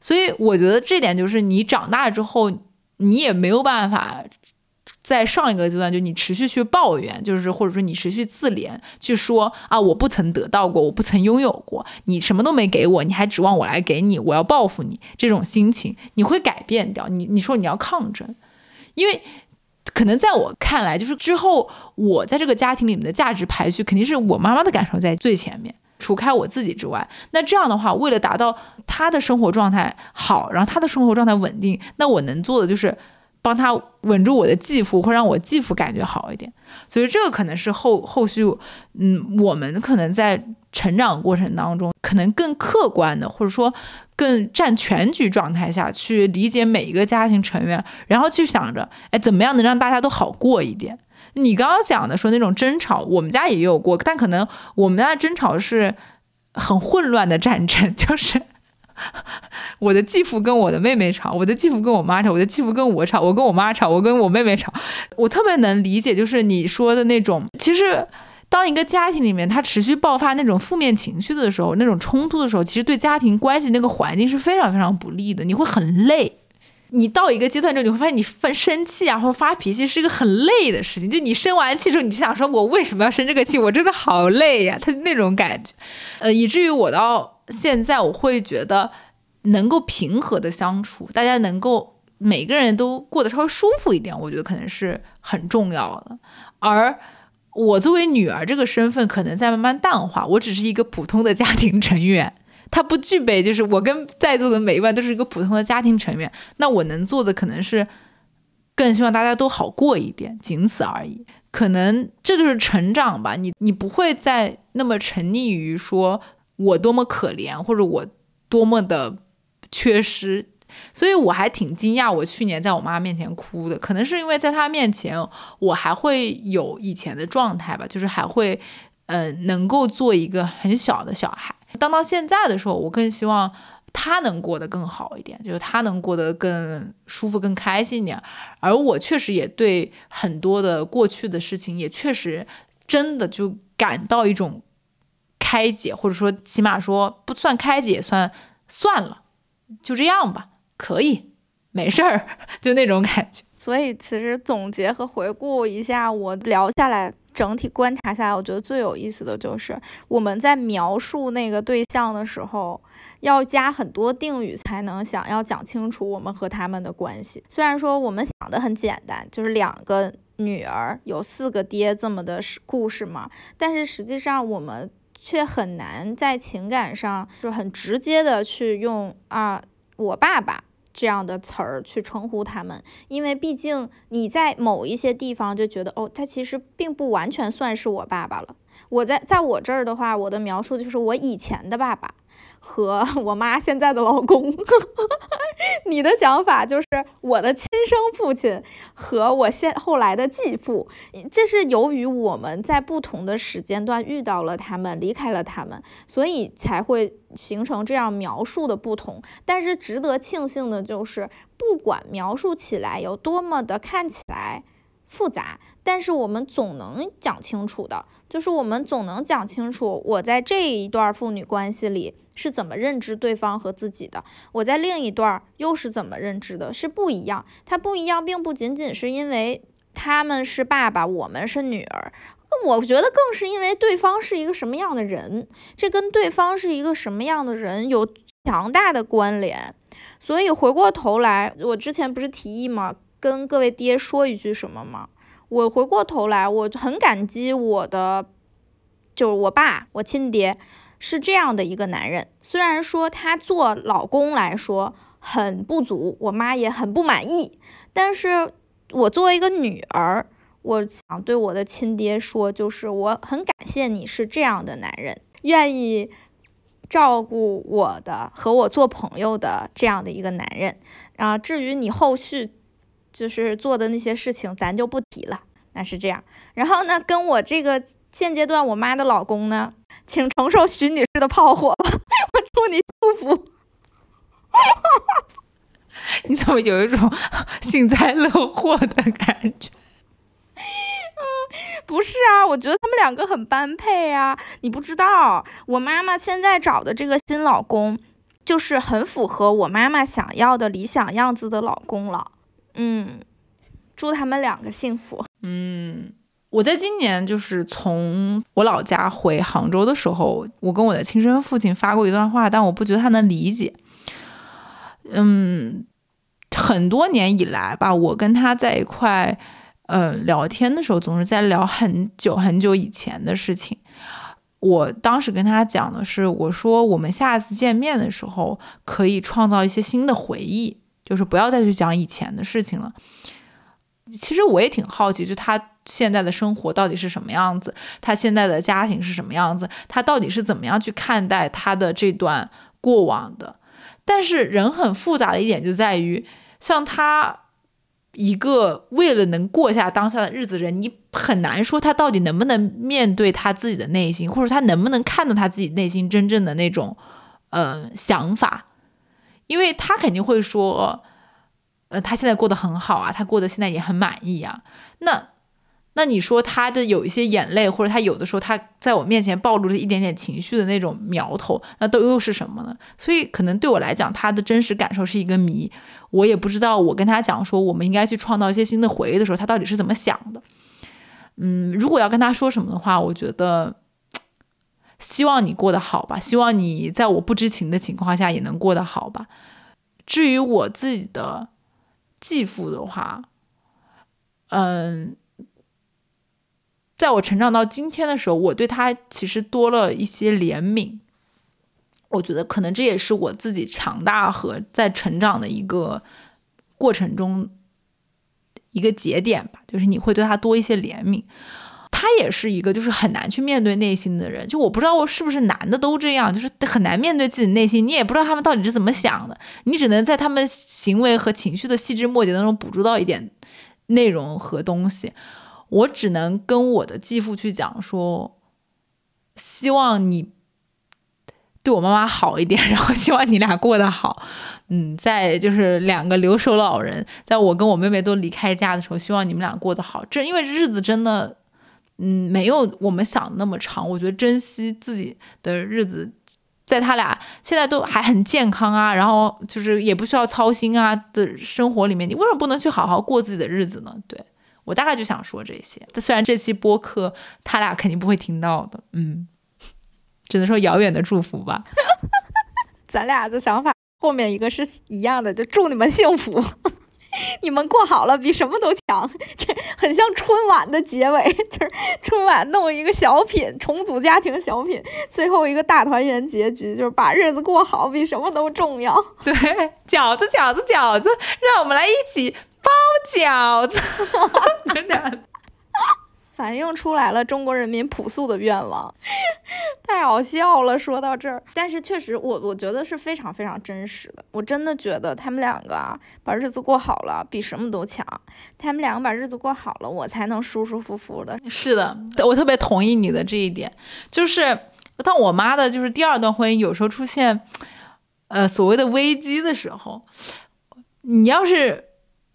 S7: 所以我觉得这点就是你长大之后，你也没有办法。在上一个阶段，就你持续去抱怨，就是或者说你持续自怜，去说啊，我不曾得到过，我不曾拥有过，你什么都没给我，你还指望我来给你，我要报复你，这种心情你会改变掉。你你说你要抗争，因为可能在我看来，就是之后我在这个家庭里面的价值排序，肯定是我妈妈的感受在最前面，除开我自己之外。那这样的话，为了达到她的生活状态好，然后她的生活状态稳定，那我能做的就是。帮他稳住我的继父，会让我继父感觉好一点，所以这个可能是后后续，嗯，我们可能在成长过程当中，可能更客观的，或者说更占全局状态下去理解每一个家庭成员，然后去想着，哎，怎么样能让大家都好过一点？你刚刚讲的说那种争吵，我们家也有过，但可能我们家的争吵是很混乱的战争，就是。我的继父跟我的妹妹吵，我的继父跟我妈吵，我的继父跟我吵，我跟我妈吵，我跟我妹妹吵。我特别能理解，就是你说的那种，其实当一个家庭里面他持续爆发那种负面情绪的时候，那种冲突的时候，其实对家庭关系那个环境是非常非常不利的。你会很累。你到一个阶段之后，你会发现你发生气啊，或者发脾气是一个很累的事情。就你生完气之后，你就想说，我为什么要生这个气？我真的好累呀，他那种感觉，呃，以至于我到。现在我会觉得能够平和的相处，大家能够每个人都过得稍微舒服一点，我觉得可能是很重要的。而我作为女儿这个身份，可能在慢慢淡化。我只是一个普通的家庭成员，他不具备，就是我跟在座的每一位都是一个普通的家庭成员。那我能做的可能是更希望大家都好过一点，仅此而已。可能这就是成长吧。你你不会再那么沉溺于说。我多么可怜，或者我多么的缺失，所以我还挺惊讶。我去年在我妈面前哭的，可能是因为在她面前，我还会有以前的状态吧，就是还会，嗯，能够做一个很小的小孩。当到现在的时候，我更希望她能过得更好一点，就是她能过得更舒服、更开心一点。而我确实也对很多的过去的事情，也确实真的就感到一种。开解，或者说起码说不算开解，算算了，就这样吧，可以，没事儿，就那种感觉。
S6: 所以其实总结和回顾一下，我聊下来，整体观察下来，我觉得最有意思的就是我们在描述那个对象的时候，要加很多定语才能想要讲清楚我们和他们的关系。虽然说我们想的很简单，就是两个女儿有四个爹这么的故事嘛，但是实际上我们。却很难在情感上就很直接的去用啊我爸爸这样的词儿去称呼他们，因为毕竟你在某一些地方就觉得哦，他其实并不完全算是我爸爸了。我在在我这儿的话，我的描述就是我以前的爸爸。和我妈现在的老公，你的想法就是我的亲生父亲和我现后来的继父，这是由于我们在不同的时间段遇到了他们，离开了他们，所以才会形成这样描述的不同。但是值得庆幸的就是，不管描述起来有多么的看起来复杂，但是我们总能讲清楚的，就是我们总能讲清楚我在这一段父女关系里。是怎么认知对方和自己的？我在另一段又是怎么认知的？是不一样。它不一样，并不仅仅是因为他们是爸爸，我们是女儿。我觉得更是因为对方是一个什么样的人，这跟对方是一个什么样的人有强大的关联。所以回过头来，我之前不是提议吗？跟各位爹说一句什么吗？我回过头来，我很感激我的，就是我爸，我亲爹。是这样的一个男人，虽然说他做老公来说很不足，我妈也很不满意，但是我作为一个女儿，我想对我的亲爹说，就是我很感谢你是这样的男人，愿意照顾我的和我做朋友的这样的一个男人。啊，至于你后续就是做的那些事情，咱就不提了。那是这样。然后呢，跟我这个现阶段我妈的老公呢，请承受徐女士的炮火吧，我祝你幸福。
S7: 你怎么有一种 幸灾乐祸的感觉？
S6: 不是啊，我觉得他们两个很般配啊。你不知道，我妈妈现在找的这个新老公，就是很符合我妈妈想要的理想样子的老公了。嗯，祝他们两个幸福。
S7: 嗯，我在今年就是从我老家回杭州的时候，我跟我的亲生父亲发过一段话，但我不觉得他能理解。嗯，很多年以来吧，我跟他在一块。呃，聊天的时候总是在聊很久很久以前的事情。我当时跟他讲的是，我说我们下次见面的时候可以创造一些新的回忆，就是不要再去讲以前的事情了。其实我也挺好奇，就他现在的生活到底是什么样子，他现在的家庭是什么样子，他到底是怎么样去看待他的这段过往的。但是人很复杂的一点就在于，像他。一个为了能过下当下的日子人，你很难说他到底能不能面对他自己的内心，或者他能不能看到他自己内心真正的那种，呃，想法，因为他肯定会说，呃，他现在过得很好啊，他过得现在也很满意啊，那。那你说他的有一些眼泪，或者他有的时候他在我面前暴露着一点点情绪的那种苗头，那都又是什么呢？所以可能对我来讲，他的真实感受是一个谜。我也不知道，我跟他讲说我们应该去创造一些新的回忆的时候，他到底是怎么想的？嗯，如果要跟他说什么的话，我觉得希望你过得好吧，希望你在我不知情的情况下也能过得好吧。至于我自己的继父的话，嗯。在我成长到今天的时候，我对他其实多了一些怜悯。我觉得可能这也是我自己强大和在成长的一个过程中一个节点吧。就是你会对他多一些怜悯。他也是一个就是很难去面对内心的人。就我不知道我是不是男的都这样，就是很难面对自己内心。你也不知道他们到底是怎么想的，你只能在他们行为和情绪的细枝末节当中捕捉到一点内容和东西。我只能跟我的继父去讲说，希望你对我妈妈好一点，然后希望你俩过得好。嗯，在就是两个留守老人，在我跟我妹妹都离开家的时候，希望你们俩过得好。这因为日子真的，嗯，没有我们想的那么长。我觉得珍惜自己的日子，在他俩现在都还很健康啊，然后就是也不需要操心啊的生活里面，你为什么不能去好好过自己的日子呢？对。我大概就想说这些，虽然这期播客他俩肯定不会听到的，嗯，只能说遥远的祝福吧。
S6: 咱俩的想法后面一个是一样的，就祝你们幸福，你们过好了比什么都强。这很像春晚的结尾，就是春晚弄一个小品，重组家庭小品，最后一个大团圆结局，就是把日子过好比什么都重要。
S7: 对，饺子饺子饺子，让我们来一起。包饺子，真 的
S6: 反映出来了中国人民朴素的愿望，太好笑了。说到这儿，但是确实，我我觉得是非常非常真实的。我真的觉得他们两个啊，把日子过好了，比什么都强。他们两个把日子过好了，我才能舒舒服服的。
S7: 是的，我特别同意你的这一点。就是当我妈的，就是第二段婚姻有时候出现，呃，所谓的危机的时候，你要是。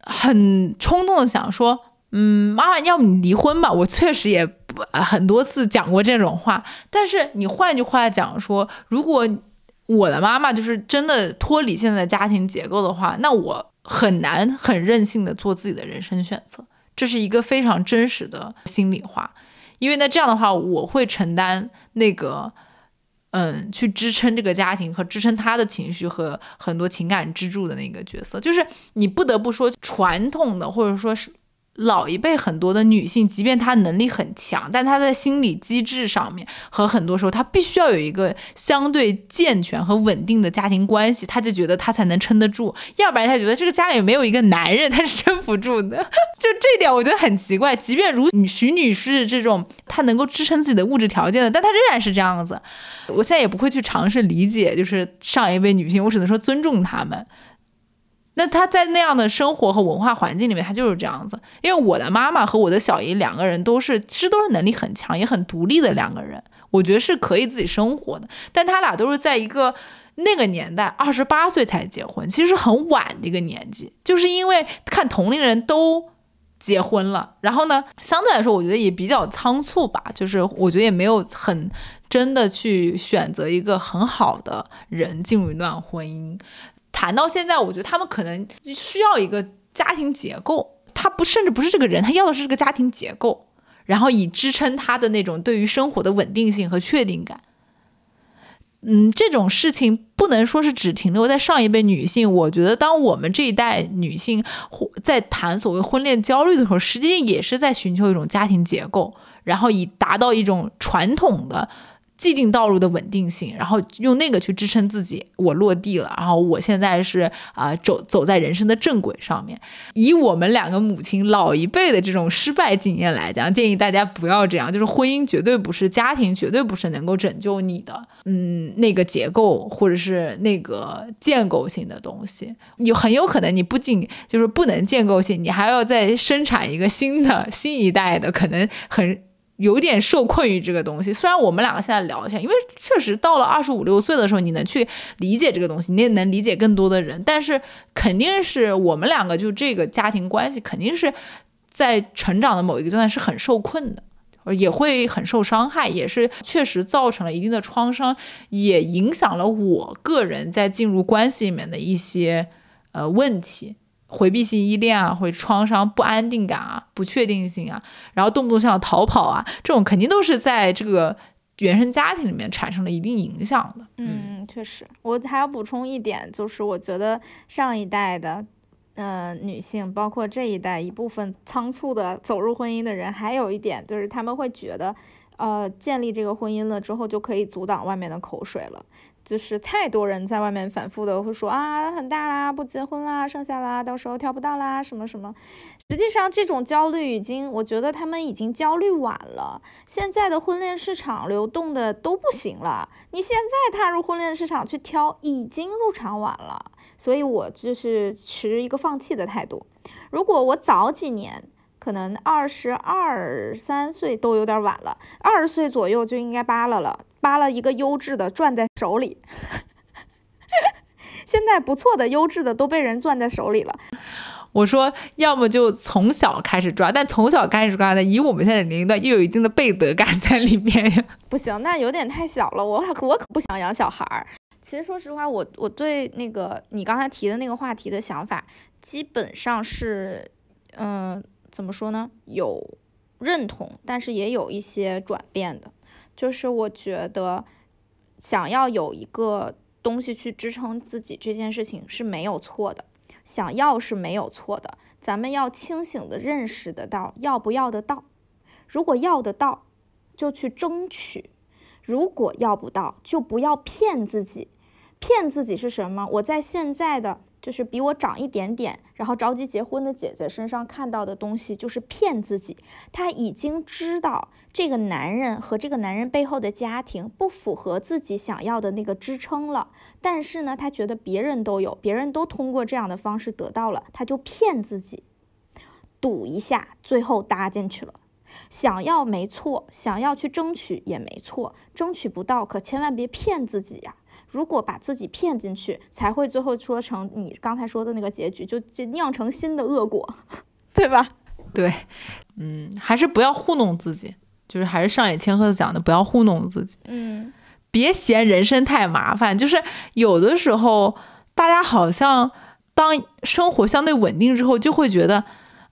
S7: 很冲动的想说，嗯，妈妈，要不你离婚吧？我确实也很多次讲过这种话。但是你换句话讲说，如果我的妈妈就是真的脱离现在的家庭结构的话，那我很难很任性的做自己的人生选择。这是一个非常真实的心里话，因为那这样的话，我会承担那个。嗯，去支撑这个家庭和支撑他的情绪和很多情感支柱的那个角色，就是你不得不说传统的，或者说是。老一辈很多的女性，即便她能力很强，但她在心理机制上面和很多时候，她必须要有一个相对健全和稳定的家庭关系，她就觉得她才能撑得住，要不然她觉得这个家里没有一个男人，她是撑不住的。就这点，我觉得很奇怪。即便如徐女士这种，她能够支撑自己的物质条件的，但她仍然是这样子。我现在也不会去尝试理解，就是上一辈女性，我只能说尊重她们。那他在那样的生活和文化环境里面，他就是这样子。因为我的妈妈和我的小姨两个人都是，其实都是能力很强，也很独立的两个人。我觉得是可以自己生活的，但他俩都是在一个那个年代，二十八岁才结婚，其实很晚的一个年纪，就是因为看同龄人都结婚了，然后呢，相对来说，我觉得也比较仓促吧，就是我觉得也没有很真的去选择一个很好的人进入一段婚姻。谈到现在，我觉得他们可能需要一个家庭结构，他不甚至不是这个人，他要的是这个家庭结构。然后以支撑他的那种对于生活的稳定性和确定感，嗯，这种事情不能说是只停留在上一辈女性。我觉得，当我们这一代女性在谈所谓婚恋焦虑的时候，实际上也是在寻求一种家庭结构，然后以达到一种传统的。既定道路的稳定性，然后用那个去支撑自己，我落地了，然后我现在是啊走走在人生的正轨上面。以我们两个母亲老一辈的这种失败经验来讲，建议大家不要这样，就是婚姻绝对不是家庭，绝对不是能够拯救你的，嗯，那个结构或者是那个建构性的东西，你很有可能你不仅就是不能建构性，你还要再生产一个新的新一代的，可能很。有点受困于这个东西，虽然我们两个现在聊一下，因为确实到了二十五六岁的时候，你能去理解这个东西，你也能理解更多的人，但是肯定是我们两个就这个家庭关系，肯定是在成长的某一个阶段是很受困的，也会很受伤害，也是确实造成了一定的创伤，也影响了我个人在进入关系里面的一些呃问题。回避性依恋啊，或者创伤、不安定感啊、不确定性啊，然后动不动想要逃跑啊，这种肯定都是在这个原生家庭里面产生了一定影响的。
S6: 嗯，确实，我还要补充一点，就是我觉得上一代的，嗯，女性，包括这一代一部分仓促的走入婚姻的人，还有一点就是他们会觉得，呃，建立这个婚姻了之后就可以阻挡外面的口水了。就是太多人在外面反复的会说啊，很大啦，不结婚啦，剩下啦，到时候挑不到啦，什么什么。实际上，这种焦虑已经，我觉得他们已经焦虑晚了。现在的婚恋市场流动的都不行了，你现在踏入婚恋市场去挑，已经入场晚了。所以我就是持一个放弃的态度。如果我早几年，可能二十二三岁都有点晚了，二十岁左右就应该扒拉了。扒拉一个优质的攥在手里，现在不错的优质的都被人攥在手里了。
S7: 我说，要么就从小开始抓，但从小开始抓的，以我们现在的年龄段，又有一定的背德感在里面呀。
S6: 不行，那有点太小了，我我可不想养小孩儿。其实说实话，我我对那个你刚才提的那个话题的想法，基本上是，嗯，怎么说呢？有认同，但是也有一些转变的。就是我觉得，想要有一个东西去支撑自己这件事情是没有错的，想要是没有错的，咱们要清醒的认识得到要不要得到，如果要得到，就去争取；如果要不到，就不要骗自己。骗自己是什么？我在现在的。就是比我长一点点，然后着急结婚的姐姐身上看到的东西，就是骗自己。她已经知道这个男人和这个男人背后的家庭不符合自己想要的那个支撑了，但是呢，她觉得别人都有，别人都通过这样的方式得到了，她就骗自己，赌一下，最后搭进去了。想要没错，想要去争取也没错，争取不到可千万别骗自己呀。如果把自己骗进去，才会最后说成你刚才说的那个结局，就就酿成新的恶果，对吧？
S7: 对，嗯，还是不要糊弄自己，就是还是上野千鹤子讲的，不要糊弄自己，
S6: 嗯，
S7: 别嫌人生太麻烦。就是有的时候，大家好像当生活相对稳定之后，就会觉得，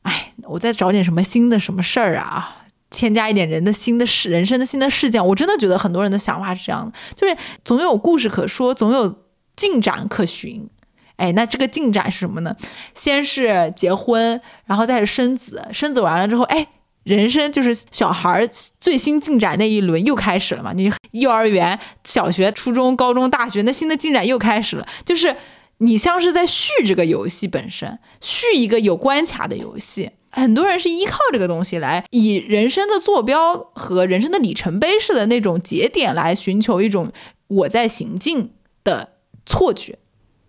S7: 哎，我再找点什么新的什么事儿啊。添加一点人的新的事，人生的新的事件，我真的觉得很多人的想法是这样的，就是总有故事可说，总有进展可循。哎，那这个进展是什么呢？先是结婚，然后再是生子，生子完了之后，哎，人生就是小孩最新进展那一轮又开始了嘛？你幼儿园、小学、初中、高中、大学，那新的进展又开始了，就是你像是在续这个游戏本身，续一个有关卡的游戏。很多人是依靠这个东西来以人生的坐标和人生的里程碑式的那种节点来寻求一种我在行进的错觉，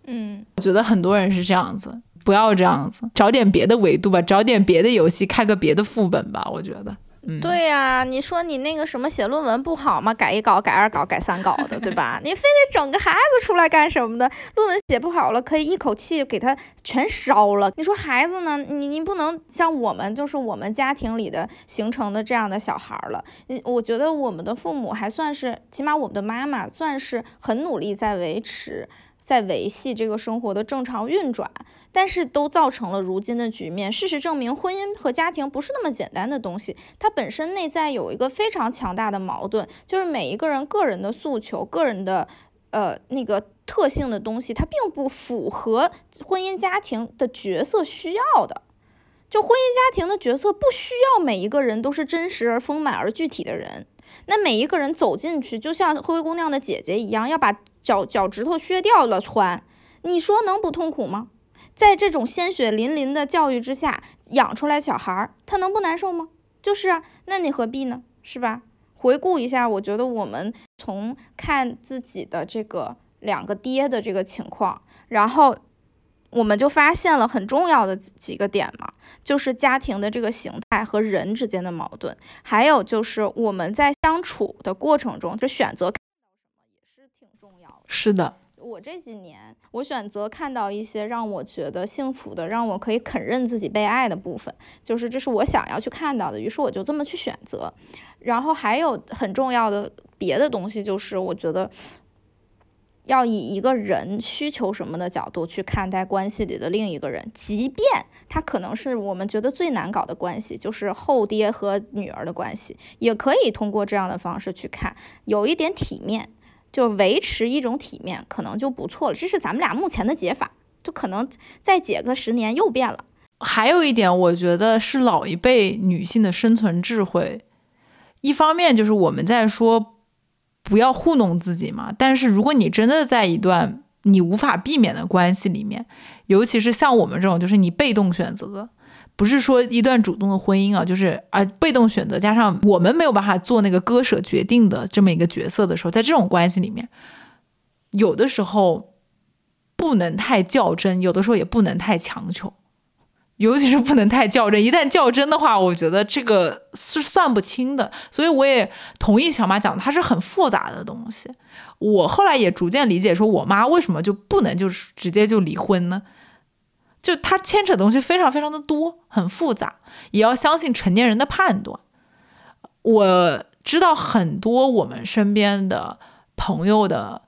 S6: 嗯，
S7: 我觉得很多人是这样子，不要这样子，找点别的维度吧，找点别的游戏，开个别的副本吧。我觉得，嗯，
S6: 对呀、你说你那个什么写论文不好吗？改一稿、改二稿、改三稿的，对吧？你非得整个孩子出来干什么的？论文写不好了，可以一口气给他全烧了。你说孩子呢？你你不能像我们，就是我们家庭里的形成的这样的小孩儿了。你我觉得我们的父母还算是，起码我们的妈妈算是很努力在维持。在维系这个生活的正常运转，但是都造成了如今的局面。事实证明，婚姻和家庭不是那么简单的东西，它本身内在有一个非常强大的矛盾，就是每一个人个人的诉求、个人的呃那个特性的东西，它并不符合婚姻家庭的角色需要的。就婚姻家庭的角色不需要每一个人都是真实而丰满而具体的人，那每一个人走进去，就像灰姑娘的姐姐一样，要把脚脚趾头削掉了穿，你说能不痛苦吗？在这种鲜血淋淋的教育之下养出来小孩儿，他能不难受吗？就是啊，那你何必呢？是吧？回顾一下，我觉得我们从看自己的这个两个爹的这个情况，然后我们就发现了很重要的几几个点嘛，就是家庭的这个形态和人之间的矛盾，还有就是我们在相处的过程中，就选择看到什么也是挺重要的。
S7: 是的，
S6: 我这几年，我选择看到一些让我觉得幸福的，让我可以肯认自己被爱的部分，就是这是我想要去看到的，于是我就这么去选择。然后还有很重要的别的东西，就是我觉得要以一个人需求什么的角度去看待关系里的另一个人，即便他可能是我们觉得最难搞的关系，就是后爹和女儿的关系，也可以通过这样的方式去看，有一点体面。就维持一种体面，可能就不错了。这是咱们俩目前的解法，就可能再解个十年又变了。
S7: 还有一点，我觉得是老一辈女性的生存智慧。一方面就是我们在说不要糊弄自己嘛，但是如果你真的在一段你无法避免的关系里面，尤其是像我们这种就是你被动选择的，不是说一段主动的婚姻啊，就是啊被动选择加上我们没有办法做那个割舍决定的这么一个角色的时候，在这种关系里面，有的时候不能太较真，有的时候也不能太强求。尤其是不能太较真，一旦较真的话，我觉得这个是算不清的。所以我也同意小马讲的，它是很复杂的东西。我后来也逐渐理解，说我妈为什么就不能就是直接就离婚呢？就它牵扯的东西非常非常的多，很复杂，也要相信成年人的判断。我知道很多我们身边的朋友的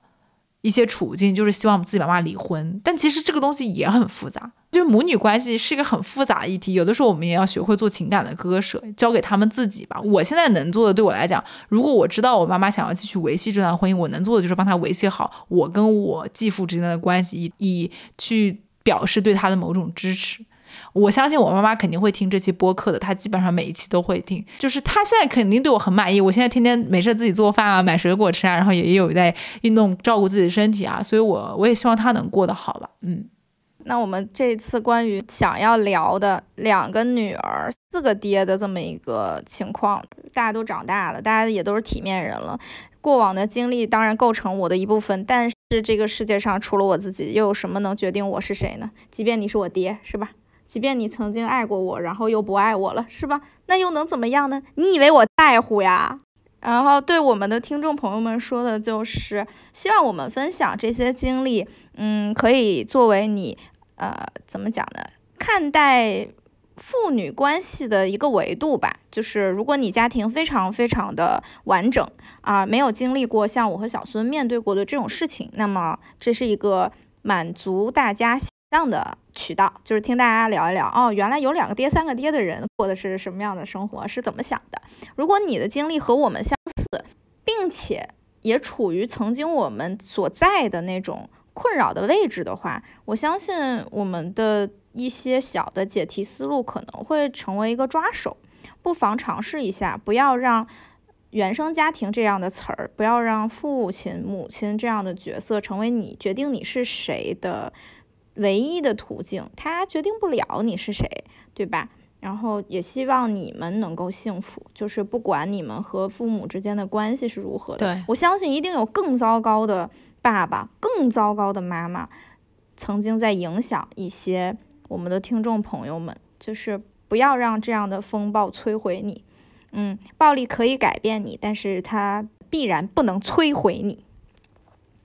S7: 一些处境，就是希望自己妈妈离婚，但其实这个东西也很复杂。就是母女关系是一个很复杂的议题，有的时候我们也要学会做情感的割舍，交给他们自己吧。我现在能做的，对我来讲，如果我知道我妈妈想要继续维系这段婚姻，我能做的就是帮她维系好我跟我继父之间的关系，以以去表示对他的某种支持。我相信我妈妈肯定会听这期播客的，她基本上每一期都会听。就是她现在肯定对我很满意，我现在天天没事自己做饭啊，买水果吃啊，然后也也有在运动，照顾自己的身体啊，所以我我也希望她能过得好吧，嗯。
S6: 那我们这次关于想要聊的两个女儿、四个爹的这么一个情况，大家都长大了，大家也都是体面人了。过往的经历当然构成我的一部分，但是这个世界上除了我自己，又有什么能决定我是谁呢？即便你是我爹，是吧？即便你曾经爱过我，然后又不爱我了，是吧？那又能怎么样呢？你以为我在乎呀？然后对我们的听众朋友们说的就是，希望我们分享这些经历，嗯，可以作为你。呃，怎么讲呢？看待父女关系的一个维度吧，就是如果你家庭非常非常的完整啊、没有经历过像我和小孙面对过的这种事情，那么这是一个满足大家想象的渠道，就是听大家聊一聊哦，原来有两个爹、三个爹的人过的是什么样的生活，是怎么想的。如果你的经历和我们相似，并且也处于曾经我们所在的那种。困扰的位置的话，我相信我们的一些小的解题思路可能会成为一个抓手，不妨尝试一下，不要让原生家庭这样的词儿，不要让父亲、母亲这样的角色成为你决定你是谁的唯一的途径，他决定不了你是谁，对吧？然后也希望你们能够幸福，就是不管你们和父母之间的关系是如何的，我相信一定有更糟糕的。爸爸更糟糕的妈妈，曾经在影响一些我们的听众朋友们，就是不要让这样的风暴摧毁你。嗯，暴力可以改变你，但是它必然不能摧毁你。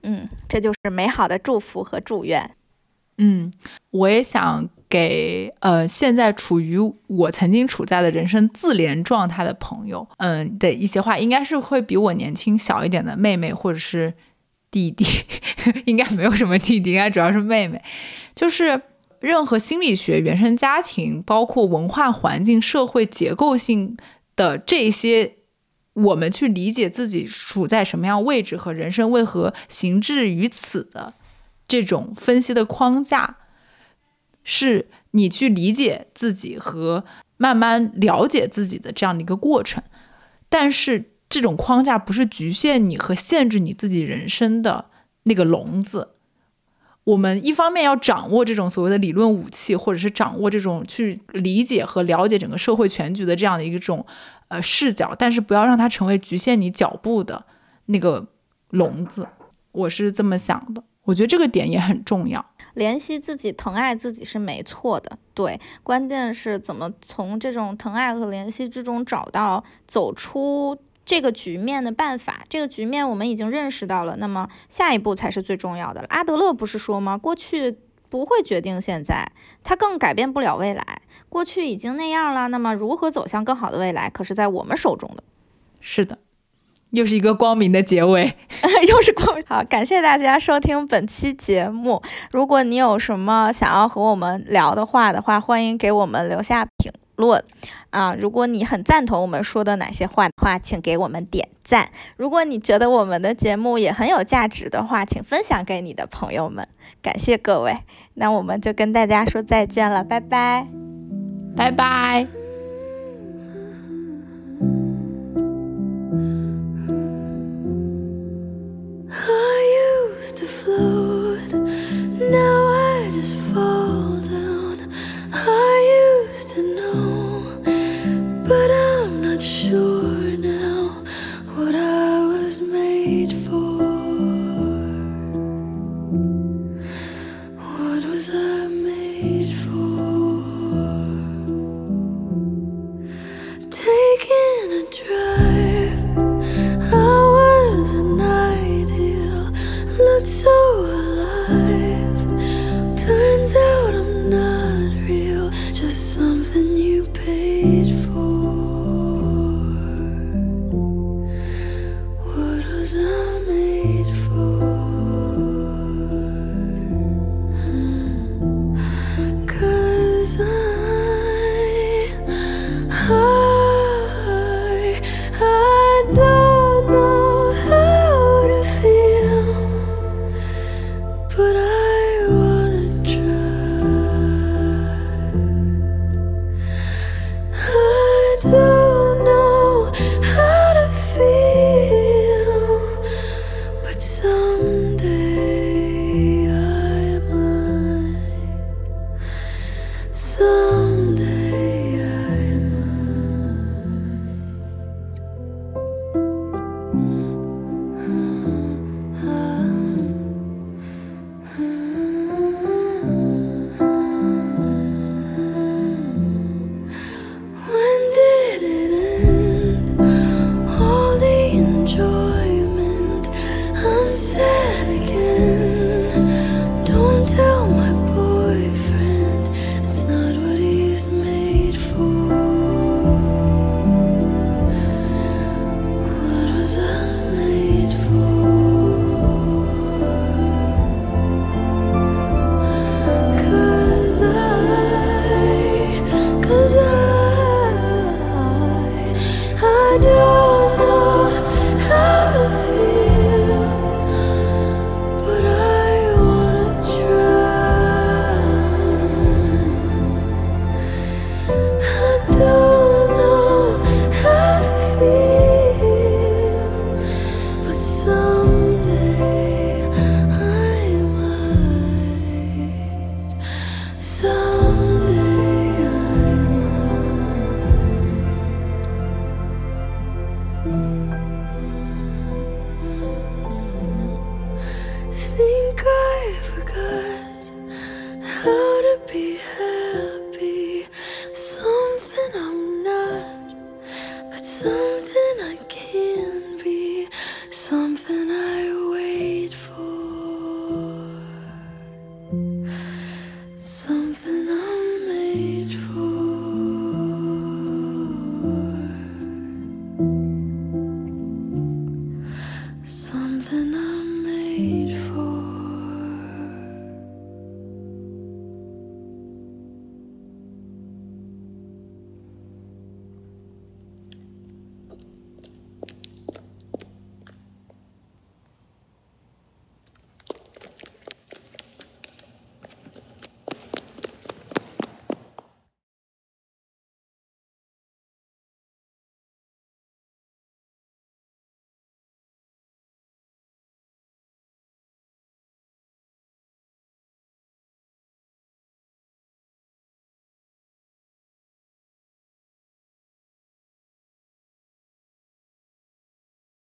S6: 嗯，这就是美好的祝福和祝愿。
S7: 嗯，我也想给呃现在处于我曾经处在的人生自怜状态的朋友，嗯的一些话，应该是会比我年轻小一点的妹妹或者是弟弟，应该没有什么弟弟，应该主要是妹妹。就是任何心理学、原生家庭，包括文化环境、社会结构性的这些，我们去理解自己处在什么样位置和人生为何行至于此的。这种分析的框架，是你去理解自己和慢慢了解自己的这样的一个过程。但是这种框架不是局限你和限制你自己人生的那个笼子。我们一方面要掌握这种所谓的理论武器，或者是掌握这种去理解和了解整个社会全局的这样的一种呃视角，但是不要让它成为局限你脚步的那个笼子。我是这么想的。我觉得这个点也很重要，
S6: 怜惜自己、疼爱自己是没错的，对，关键是怎么从这种疼爱和怜惜之中找到走出这个局面的办法。这个局面我们已经认识到了，那么下一步才是最重要的。阿德勒不是说吗？过去不会决定现在，它更改变不了未来。过去已经那样了，那么如何走向更好的未来，可是在我们手中的。
S7: 是的。又是一个光明的结尾，
S6: 又是光明。好，感谢大家收听本期节目。如果你有什么想要和我们聊的话的话，欢迎给我们留下评论啊。如果你很赞同我们说的哪些话的话，请给我们点赞。如果你觉得我们的节目也很有价值的话，请分享给你的朋友们。感谢各位，那我们就跟大家说再见了，拜拜，
S7: 拜拜。
S8: I used to float, now I just fall used to know, but I'm not sure now what I was made for. What was I made for? Taking a drive, I was an ideal, looked so alive. Turns out